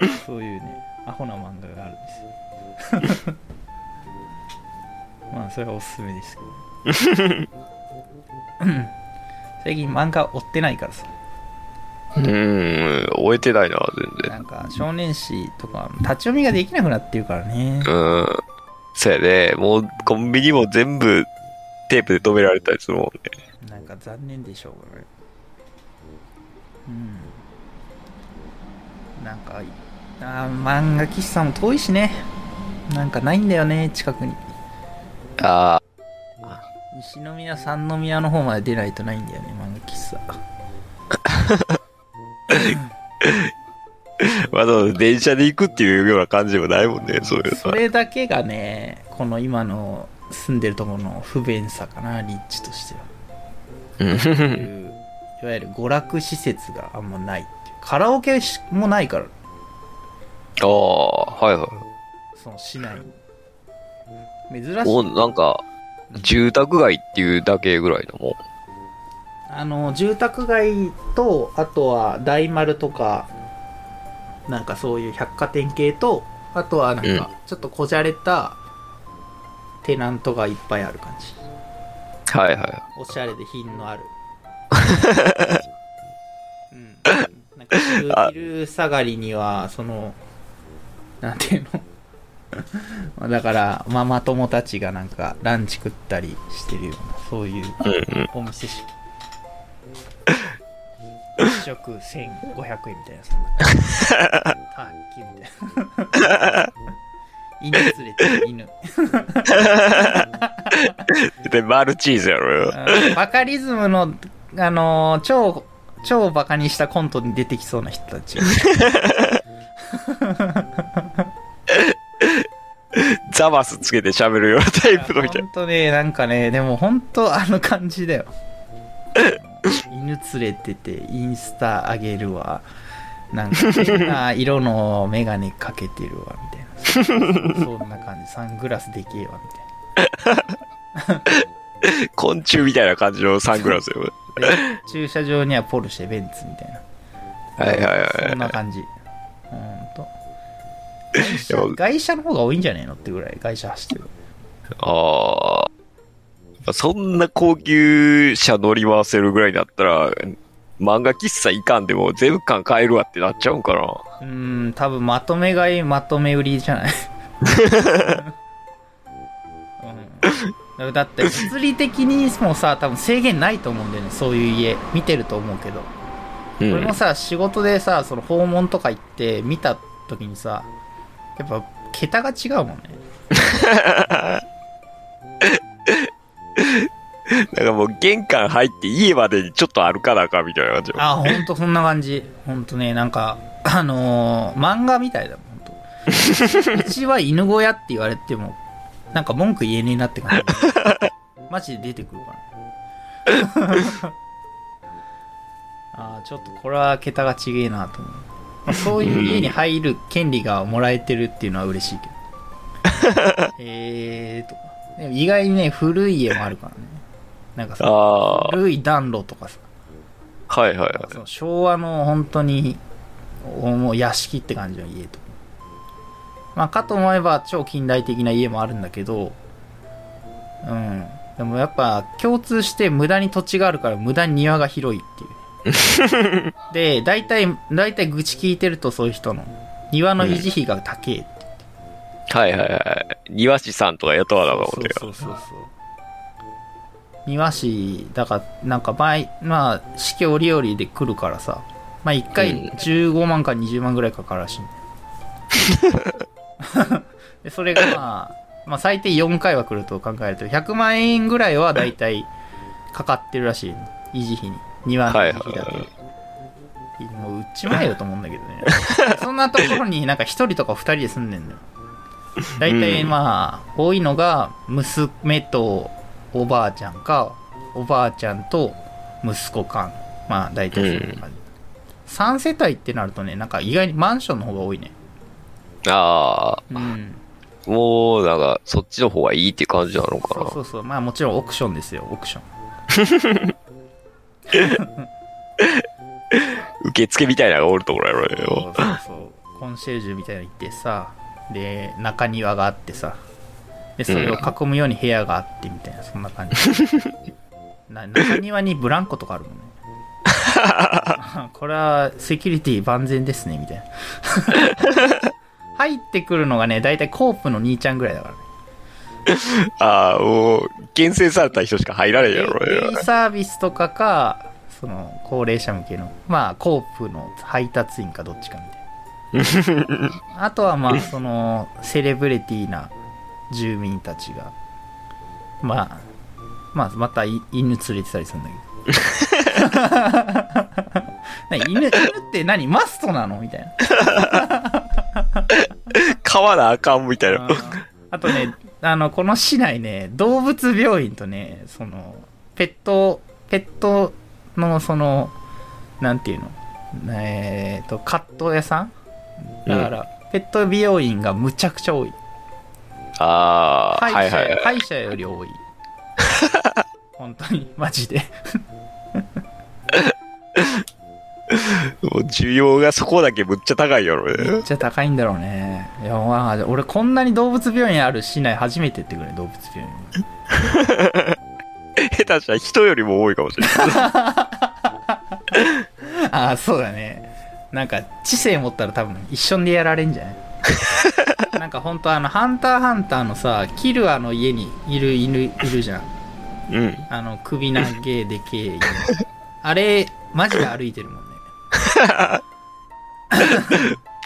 B: そういうねアホな漫画があるんですよ まあそれはおすすめですけどうん 最近漫画追ってないからさ
A: うーん、終えてないな、全然。
B: なんか少年誌とか立ち読みができなくなってるからね
A: うん。そうやね。もう、コンビニも全部、テープで止められたりするもんね。
B: なんか残念でしょうがないうんなんかあー漫画喫茶も遠いしね。なんかないんだよね近くに。
A: あ
B: 西宮三宮の方まで出ないとないんだよね漫画喫茶。
A: あ、わざわざ電車で行くっていうような感じでもないもんね、そういうの
B: それだけがねこの今の住んでるところの不便さかな立地としては。
A: うん。
B: いわゆる娯楽施設があんまないカラオケもないから
A: ああ、はいはい。
B: その市内に珍し
A: も、
B: いう
A: なんか、住宅街っていうだけぐらいのもん。
B: あの住宅街とあとは大丸とかなんかそういう百貨店系とあとはなん
A: うん
B: かちょっとこじゃれたテナントがいっぱいある感じ
A: はいはい。
B: おしゃれで品のある うんなんか昼下がりにはそのなんていうの？まあだからママ友たちがなんかランチ食ったりしてるようなそういう
A: うんうん。
B: お店し一食1500円みたいな。そんな。タッキーみたいな。犬連れて。る犬
A: で、マルチーズやろよ。
B: うん。バカリズムのあのー超超バカにしたコントに出てきそうな人たち
A: ザバスつけて喋るようなタイプの人。
B: ほんとねなんかねでも本当あの感じだよ。犬連れててインスタ上げるわ。なんか変な色のメガネかけてるわみたいな。そんな感じ。サングラスでけえわみ
A: 昆虫みたいな感じのサングラスよ。
B: 駐車場にはポルシェベンツみたいな。
A: はいはいはい
B: そんな感じ。ほんと。
A: で
B: 外
A: も
B: 車の方が多いんじゃねえのってぐらい外車走ってる
A: ああ。そんな高級車乗り回せるぐらいだったら、漫画喫茶いかんでも全部巻買えるわってなっちゃうんかな。
B: うーん多分まとめ買いまとめ売りじゃないうん、だって物理的にもさ多分制限ないと思うんだよねそういう家見てると思うけど、
A: うん。
B: 俺もさ仕事でさその訪問とか行って見た時にさやっぱ桁が違うもんね。
A: なんかもう玄関入って家までにちょっと歩かなあかんみたいな感じよ。
B: あほんとそんな感じ。ほんとねなんかあのー漫画みたいだもん うちは犬小屋って言われてもなんか文句言えねえなって感じ。マジで出てくるから。あーちょっとこれは桁が違えなと思う、まあそういう家に入る権利がもらえてるっていうのは嬉しいけど。えーと。かでも意外にね古い家もあるからね。なんかさ。古い暖炉とかさ。
A: はいはいはい。
B: その昭和の本当におもう屋敷って感じの家とまあかと思えば超近代的な家もあるんだけど。うん。でもやっぱ共通して無駄に土地があるから無駄に庭が広いっていう。ねで大体大体愚痴聞いてるとそういう人の。庭の維持費が高えって。
A: はいはいはい。庭師さんとか雇わなあかんもんね。
B: そうそうそうそう。庭師だからなんか前まあ四季折々で来るからさ。まあ1回
A: うん。
B: 15万か20万ぐらいかかるらしいんだよ。でそれがまあ、まあ最低4回は来ると考えると100万円ぐらいは大体かかってるらしい維持費に庭の維持費だけ。で、
A: はい。
B: もう売っちまえよと思うんだけどね。そんなところになんか1人とか2人で住んでんのよ。大体
A: うん。
B: まあ、多いのが娘とおばあちゃんかおばあちゃんと息子かまあ大体そういう感じ、3世帯ってなるとねなんか意外にマンションの方が多いね。
A: あ
B: うん。
A: あ、もう、なんか、そっちの方がいいって感じなのかな。
B: そうそうそう。まあもちろんオークションですよ、オークション。
A: 受付みたいなのがおるところやろ
B: そう
A: よ。
B: そうそう。コンシェルジュみたいなの行ってさ、で、中庭があってさ、で、それを囲むように部屋があってみたいな、そんな感じ。な中庭にブランコとかあるもんね。これはセキュリティ万全ですね、みたいな。入ってくるのがね、だいたいコープの兄ちゃんぐらいだからね。
A: ああ、もう、厳選された人しか入られんやろよ
B: デイ。サービスとかか、その、高齢者向けの、まあ、コープの配達員かどっちかみたいな。あとはまあ、その、セレブリティな住民たちが、まあ、まあ、またい犬連れてたりするんだけど。何犬、犬って何？マストなの？みたいな。
A: 買わなあかんみたいな。
B: あとね、あの、この市内ね、動物病院とね、その、ペット、ペットの、その、なんていうの、えっ、と、カット屋さん？だから、ペット美容院がむちゃくちゃ多い。
A: ああ、
B: 歯医者、
A: はいはいはい。
B: 歯医者より多い。本当に、マジで。
A: もう需要がそこだけむっちゃ高いやろ
B: めっ
A: ね。
B: ちゃ高いんだろうね。いや、まあ、俺こんなに動物病院ある市内初めてってくらい、動物病院。
A: 下手したら人よりも多いかもしれない。
B: ああ、そうだね。なんか、知性持ったら多分一緒でやられんじゃない？なんか本当あの、ハンターハンターのさ、キルアの家にいる犬いるじゃん。
A: うん。
B: あの、首長えでけえ犬。あれ、マジで歩いてるもんね。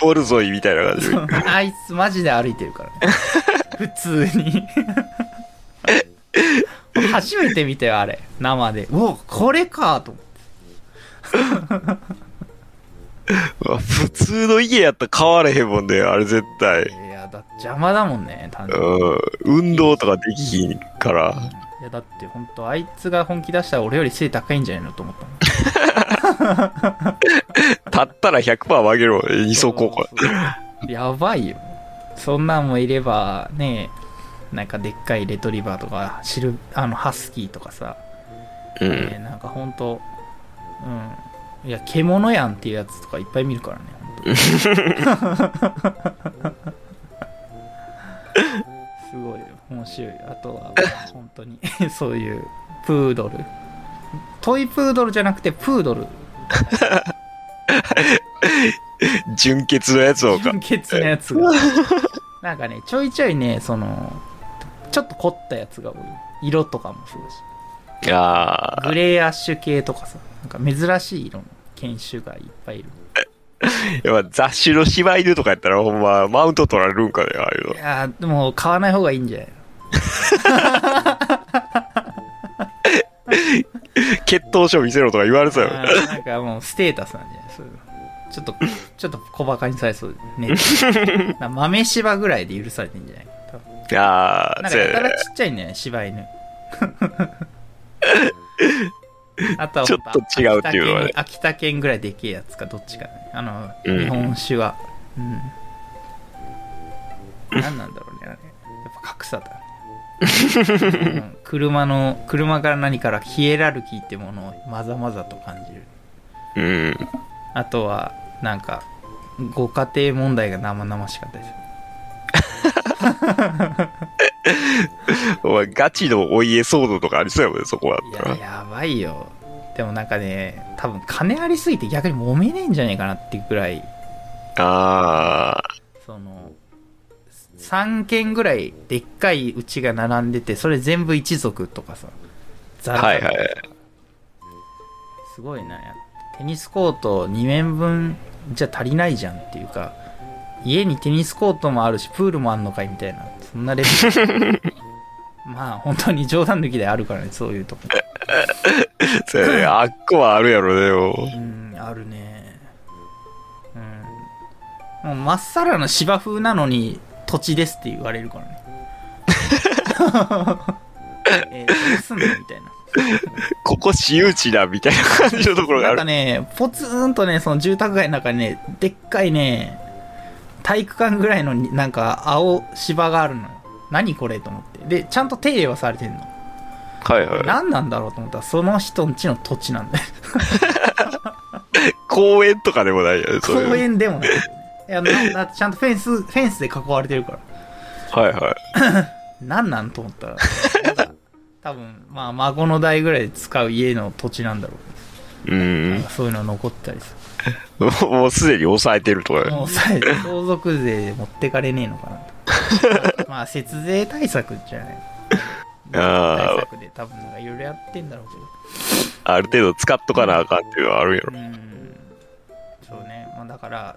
A: ボルゾイみたいな感じで。
B: あいつマジで歩いてるからね。普通に。初めて見たよ、あれ。生で。うわ、これかと思って。
A: 普通の家やったら買われへんもんね、あれ絶対。
B: いや、だって邪魔だもんね、単純に。
A: うん。運動とかできひんから。
B: いやだって本当あいつが本気出したら俺より背高いんじゃないのと思った もん
A: 立ったら100%曲げるもんね、二足歩行。
B: そうそう。やばいよ。そんなんもいればねなんかでっかいレトリバーとかシルあのハスキーとかさ、
A: うん。
B: ねなんか本当うん。いや獣やんっていうやつとかいっぱい見るからね。すごいよ。面白い。あとはまあ本当に。そういうプードル。トイプードルじゃなくてプードル
A: 純潔のやつをか。
B: 純潔なやつが なんかねちょいちょいねそのちょっと凝ったやつが多い色とかもそうだしグ。レーアッシュ系とかさなんか珍しい色の犬種がいっぱいいる
A: やっぱ雑種の柴犬とかやったらほんまマウント取られるんかね、ああいうの
B: い。やーでも買わない方がいいんじゃない
A: 血統書見せろとか言われてたよ。
B: なんかもうステータスなんじゃないそういうのちょっとちょっと小バカにされそうね な豆柴ぐらいで許されてんじゃない？多分
A: ああ、
B: なんかやたらちっちゃいんだよね、柴犬。あとは
A: ちょっと違うっていうのはね
B: 秋田県ぐらいでけえやつか、どっちかね。あの、
A: うん
B: 日本酒は。うん。何なんだろうね、あれ。やっぱ格差だね。うん車の、車から何からヒエラルキーってものをまざまざと感じる。
A: うん。
B: あとは、なんか、ご家庭問題が生々しかったです。
A: お前ガチのお家騒動とかありそうやもんね、そこはいった
B: や、
A: ら。
B: やばいよ。でもなんかね、多分金ありすぎて逆に揉めねえんじゃねえかなっていうくらい、
A: あ
B: その、3軒ぐらいでっかい家が並んでて、それ全部一族とかさ、ザ
A: あ、はいはい。
B: すごいな。テニスコート2面分じゃ足りないじゃんっていうか、家にテニスコートもあるし、プールもあんのかいみたいな、そんなレベル。まあ、本当に冗談抜きであるからね、そういうとこ。
A: そうやね。あっこはあるやろね、よ。
B: うん、あるね。うん。もうまっさらな芝生なのに土地ですって言われるからね。えー、どうすんのみたいな。
A: ここ私有地だ、みたいな感じのところが
B: なんか
A: ある。
B: ね、ポツンとね、その住宅街の中にね、でっかいね、体育館ぐらいのになんか青芝があるのよ。何これと思って。で、ちゃんと手入れはされてんの。
A: はいはい。
B: 何なんだろうと思ったら、その人んちの土地なんだよ。
A: 公園とかでもないよね。
B: 公園でもない。いや、な なちゃんとフェンス、フェンスで囲われてるから。
A: はいはい。
B: 何なんと思ったら、多分、まあ、孫の代ぐらいで使う家の土地なんだろ
A: う
B: う。なんそういうの残ったりさ。
A: もうすでに抑えてるとかね。
B: もうさ、相続税で持ってかれねえのかなと。まあ、節税対策じゃない。
A: あ
B: 対
A: あ、
B: 策で多分なんかいろいろやってんだろうけど。
A: ある程度使っとかなあかんっていうのはあるんやろ。
B: うん。そうね。まあ、だから、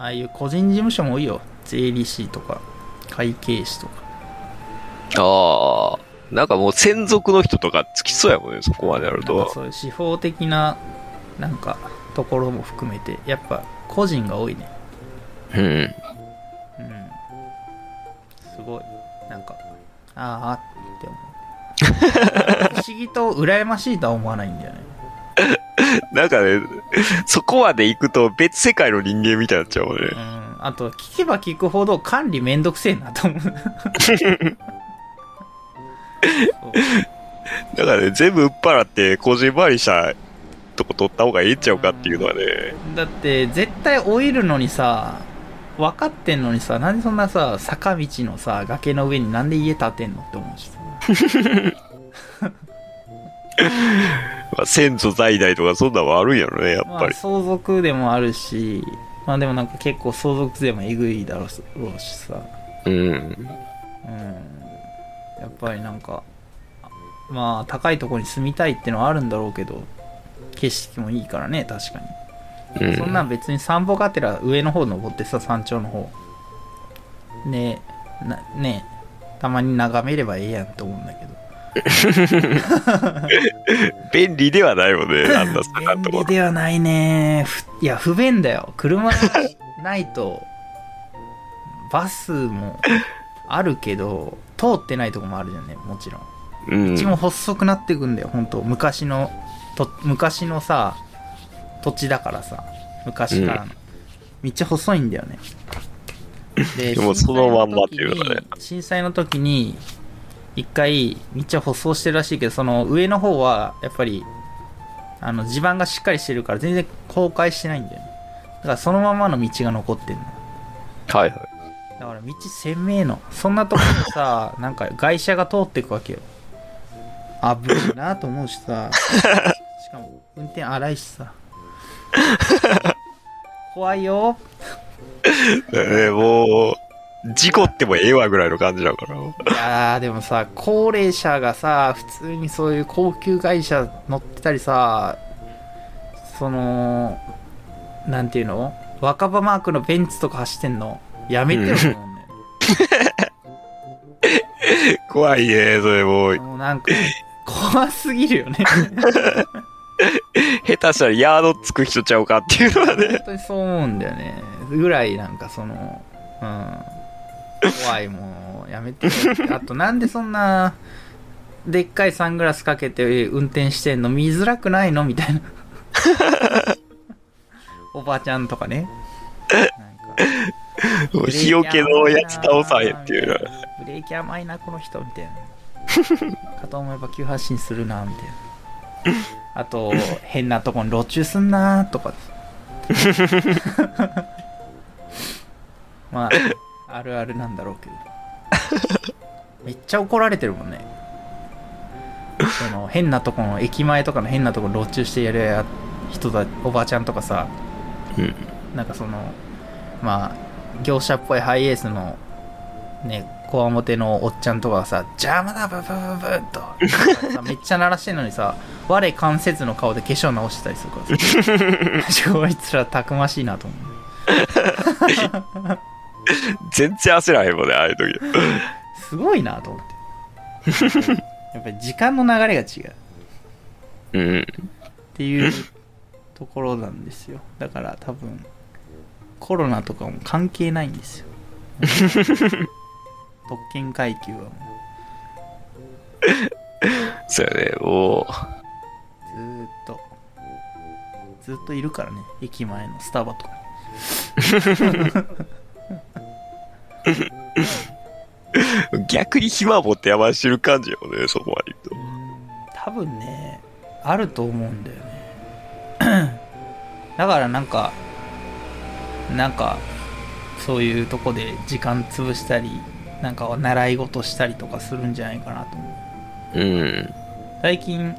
B: ああいう個人事務所も多いよ。税理士とか、会計士とか。
A: ああ。なんかもう専属の人とかつきそうやもんね、そこまでやると。
B: そういう司法的な、なんか、ところも含めて、やっぱ個人が多いね。
A: うん。
B: うん。すごい。なんか、ああって思う。不思議と羨ましいとは思わないんだよね。
A: なんかね、そこまで行くと別世界の人間みたいになっちゃうもんね
B: う。ん。あと、聞けば聞くほど管理めんどくせえなと思う。
A: だからね、全部売っ払って、こじんまりしたとこ取った方がいいんちゃうかっていうのはね。
B: だって、絶対老いるのにさ、分かってんのにさ、なんでそんなさ、坂道のさ、崖の上になんで家建てんのって思うしさ。
A: まあ、先祖代々とかそんなんはあるんやろね、やっ
B: まあ、
A: ぱり。
B: 相続でもあるし、まあでもなんか結構相続税もえぐいだろうしさ。
A: うん。
B: うん。やっぱりなんか、まあ高いところに住みたいってのはあるんだろうけど、景色もいいからね、確かに。
A: うん。
B: そんなん別に散歩がてら上の方登ってさ、山頂の方。ねな、ねたまに眺めればええやんって思うんだけど。
A: 便利ではないもんね、あんな坂のとこ
B: 便利ではないねふいや、不便だよ。車がないと、バスもあるけど、通ってないとこもあるじゃんね、もちろん。
A: ろ。うん。
B: 道も細くなってくんだよ、本当昔の、と、昔のさ、土地だからさ、昔からの。道細いんだよね。で
A: でもそのまんまっていうのがね
B: 震災の時に、一回、道は舗装してるらしいけど、その上の方は、やっぱり、あの、地盤がしっかりしてるから全然崩壊してないんだよね。だからそのままの道が残ってんの。
A: はいはい。
B: だから道鮮明の。そんなところでさ、なんか外車が通っていくわけよ。危ないなと思うしさ。しかも運転荒いしさ。怖いよ。
A: えもう、事故ってもええわぐらいの感じだから。
B: いやーでもさ、高齢者がさ、普通にそういう高級会社乗ってたりさ、その、なんていうの？若葉マークのベンツとか走ってんの、やめてようん。
A: 怖いね、それもう。
B: もうなんか、怖すぎるよね。
A: 下手したらヤードつく人ちゃうかっていうのはね。
B: 本当にそう思うんだよね。ぐらいなんかその、うん。怖いもう、やめて。あとなんでそんな、でっかいサングラスかけて運転してんの見づらくないのみたいな。おばちゃんとかね。なんか
A: 日よけのやつ倒さへんっていう。
B: ブレーキ甘いな、この人、みたいな。かと思えば急発進するな、みたいな。あと、変なとこに路中すんな、とか。まあ、あるあるなんだろうけど。めっちゃ怒られてるもんね。その、変なとこの、駅前とかの変なとこ路中してやるや人だ、おばちゃんとかさ、
A: うん。
B: なんかその、まあ、業者っぽいハイエースの、ね、こわもてのおっちゃんとかがさ、邪魔だ、ブブブブッと。さめっちゃ鳴らしてんのにさ、我関せずの顔で化粧直してたりするからさ。こいつらたくましいなと思う。
A: 全然焦らへんもんね、ああいう時。
B: すごいなと思って。やっぱり時間の流れが違う。
A: うん。
B: っていうところなんですよ。だから多分、コロナとかも関係ないんですよ。特権階級はもう。
A: そうやね、も
B: ずーっと、ずーっといるからね、駅前のスタバとかに。
A: 逆に暇持ってやましてる感じよね、そこまで言う
B: 多分ね、あると思うんだよね。だからなんか、なんか、そういうとこで時間潰したり、なんか習い事したりとかするんじゃないかなと思う。
A: と。うん。
B: 最近、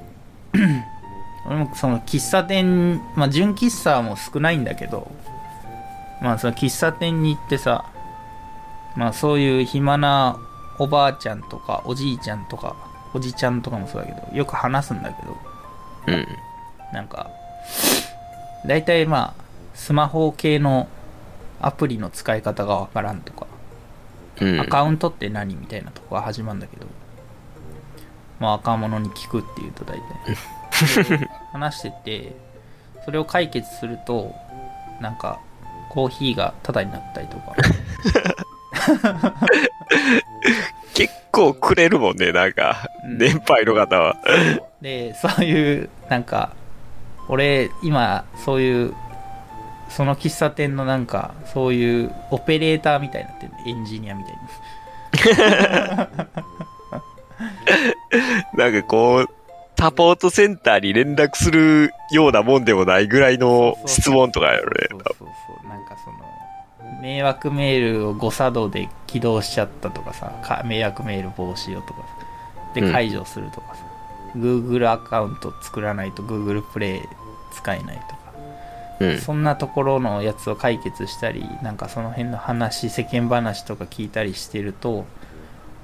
B: 俺もその喫茶店、まあ純喫茶も少ないんだけど、まあその喫茶店に行ってさ、まあそういう暇なおばあちゃんとかおじいちゃんとかおじちゃんとかもそうだけど、よく話すんだけど、
A: うん。
B: なんか、大体まあ、スマホ系のアプリの使い方がわからんとか、
A: うん。
B: アカウントって何みたいなとこが始まるんだけど、まあ若者に聞くっていうと大体、話してて、それを解決すると、なんか、コーヒーがタダになったりとか、
A: 結構くれるもんね、なんか、
B: うん
A: 年配の方は。
B: で、そういう、なんか、俺、今、そういう、その喫茶店のなんか、そういうオペレーターみたいになってるエンジニアみたいに。
A: なんかこう、サポートセンターに連絡するようなもんでもないぐらいの質問とかやろね
B: そう。そうそう。なんかその、迷惑メールを誤作動で起動しちゃったとかさ、か迷惑メール防止をとかさ、で、
A: うん
B: 解除するとかさ、Google アカウント作らないと Google プレイ使えないとか、
A: うん。
B: そんなところのやつを解決したり、なんかその辺の話、世間話とか聞いたりしてると、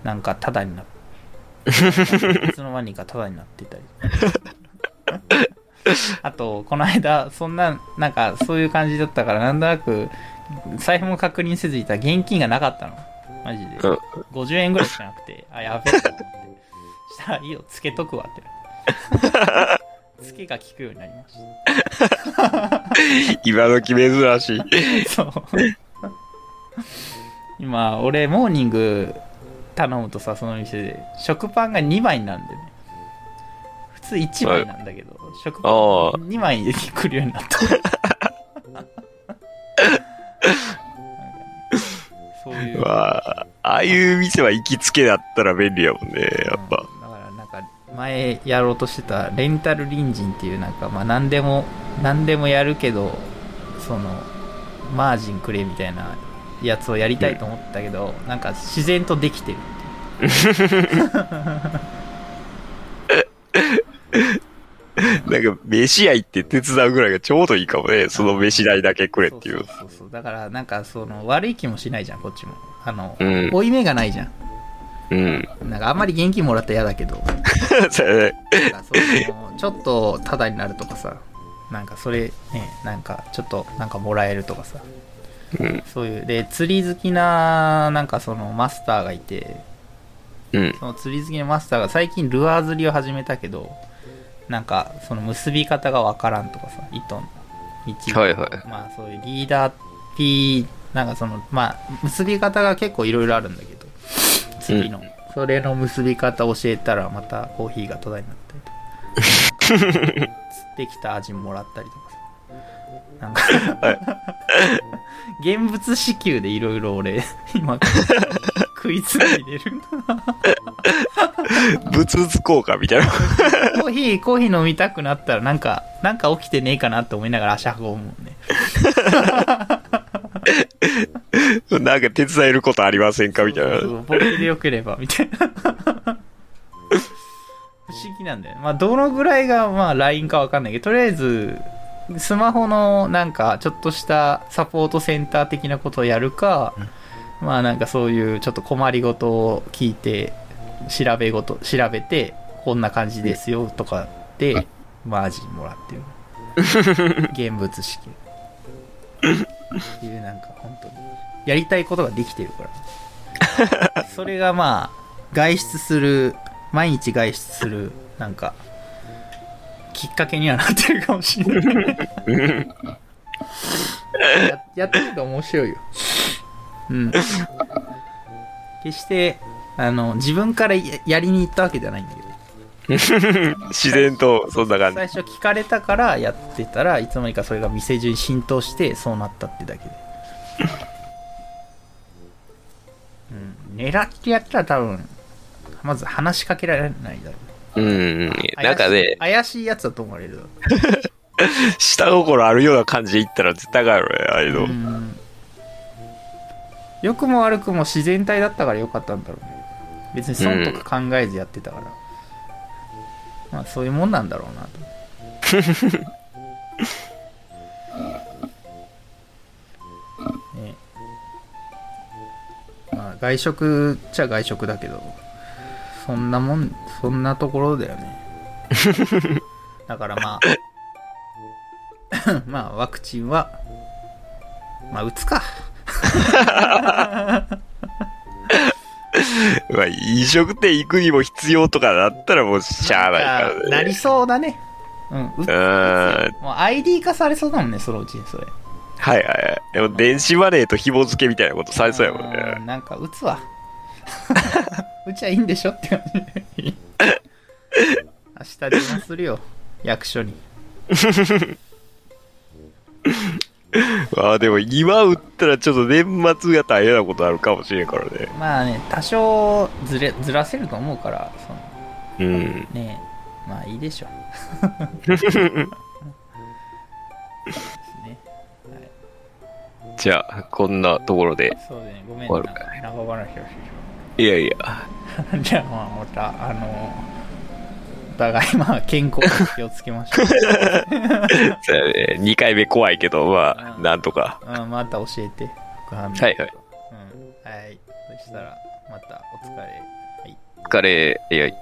B: なんかタダになって、いつの間にかタダになってたり。あと、この間、そんな、なんかそういう感じだったから、なんとなく、財布も確認せずいたら現金がなかったの。マジで。
A: うん
B: 50円ぐらいしかなくて、あ、やべえと思って。したら、いいよ、つけとくわってなって。つけが効くようになりました。
A: 今時珍しい。
B: そう。今、俺、モーニング頼むとさ、その店で、食パンが2枚になるんだよね。普通1枚なんだけど、食パン
A: ああ
B: 2枚で来るようになった。そういう。
A: まあ、ああいう店は行きつけだったら便利やもんね、やっぱ。
B: うんだからなんか前やろうとしてたレンタル隣人っていうなんかまあ何でも何でもやるけどそのマージンくれみたいなやつをやりたいと思ったけど、なんか自然とできてる
A: なんか、飯屋行って手伝うぐらいがちょうどいいかもね。その飯代だけくれっていう。
B: そうそうそうだからなんかその悪い気もしないじゃんこっちもあの、
A: うん
B: 負い目がないじゃん
A: うん。
B: なんかあんまり現金もらったら嫌だけど
A: そうやね。
B: なんかそのちょっとタダになるとかさなんかそれねなんかちょっとなんかもらえるとかさ
A: うん。
B: そういう。で釣り好きななんかそのマスターがいて
A: うん。
B: その釣り好きのマスターが最近ルアー釣りを始めたけどなんかその結び方がわからんとかさ糸の。道
A: はいはい。
B: まあそういうリーダー P なんかそのまあ結び方が結構いろいろあるんだけど釣りの、それの結び方教えたらまたコーヒーが途絶えになったりとか。釣ってきた味もらったりとか。さなんか。現物支給でいろいろ俺今食いつないでる。
A: 物々効果みたいな。
B: コーヒーコーヒー飲みたくなったらなんかなんか起きてねえかなって思いながら足運ぶもんね。
A: なんか手伝えることありませんかみたいな。
B: そうそう僕でよければみたいな。不思議なんだよね。まあどのぐらいがまあ LINE かわかんないけどとりあえずスマホのなんかちょっとしたサポートセンター的なことをやるか、まあなんかそういうちょっと困りごとを聞いて調べごと調べてこんな感じですよとかでマージンもらってる。現物式。っていうなんか本当にやりたいことができてるから。それがまあ外出する毎日外出するなんかきっかけにはなってるかもしれないや やってみると面白いようん決してあの自分からややりに行ったわけじゃないんだけど
A: 自然と、そんな感じ。
B: 最初聞かれたからやってたらいつの間にかそれが店中に浸透してそうなったってだけでうん。狙ってやったら多分、まず話しかけられないだろう。
A: うんうん。なんかね、
B: 怪しいやつだと思われる。
A: 下心あるような感じで言ったら絶対かよね、ああいうの。
B: うん。良くも悪くも自然体だったから良かったんだろうね。別に損とか考えずやってたから。まあそういうもんなんだろうなと。ねまあ外食っちゃ外食だけど、そんなもん、そんなところだよね。だからまあ、まあワクチンは、まあ打つか。
A: まあ、飲食店行くにも必要とかだったらもうしゃあないからね。
B: なりそうだね。うん。う
A: うん。
B: もう ID 化されそうだもんね、そのうち、それ。
A: はいはいはい。でも電子マネーと紐付けみたいなことされそうやもんね。
B: なんか、打つわ。打ちゃいいんでしょって感じ。明日電話するよ、役所に。
A: ああ、でも今打ったらちょっと年末が大変なことあるかもしれんからね。
B: まあね、多少ずれ、ずらせると思うから、その、
A: うん。
B: ねまあいいでしょ。ですね。
A: じゃあ、こんなところで。
B: そうね、ごめん
A: 終
B: な。長話をし
A: いやいや。
B: じゃあまあまたあのお互いまあ健康に気をつけましょう。
A: 2回目怖いけどまあなんとか、
B: うん、また教えて。
A: はいはい、
B: うん、はい。そしたらまたお疲れ、はい、
A: お疲れ。いやい。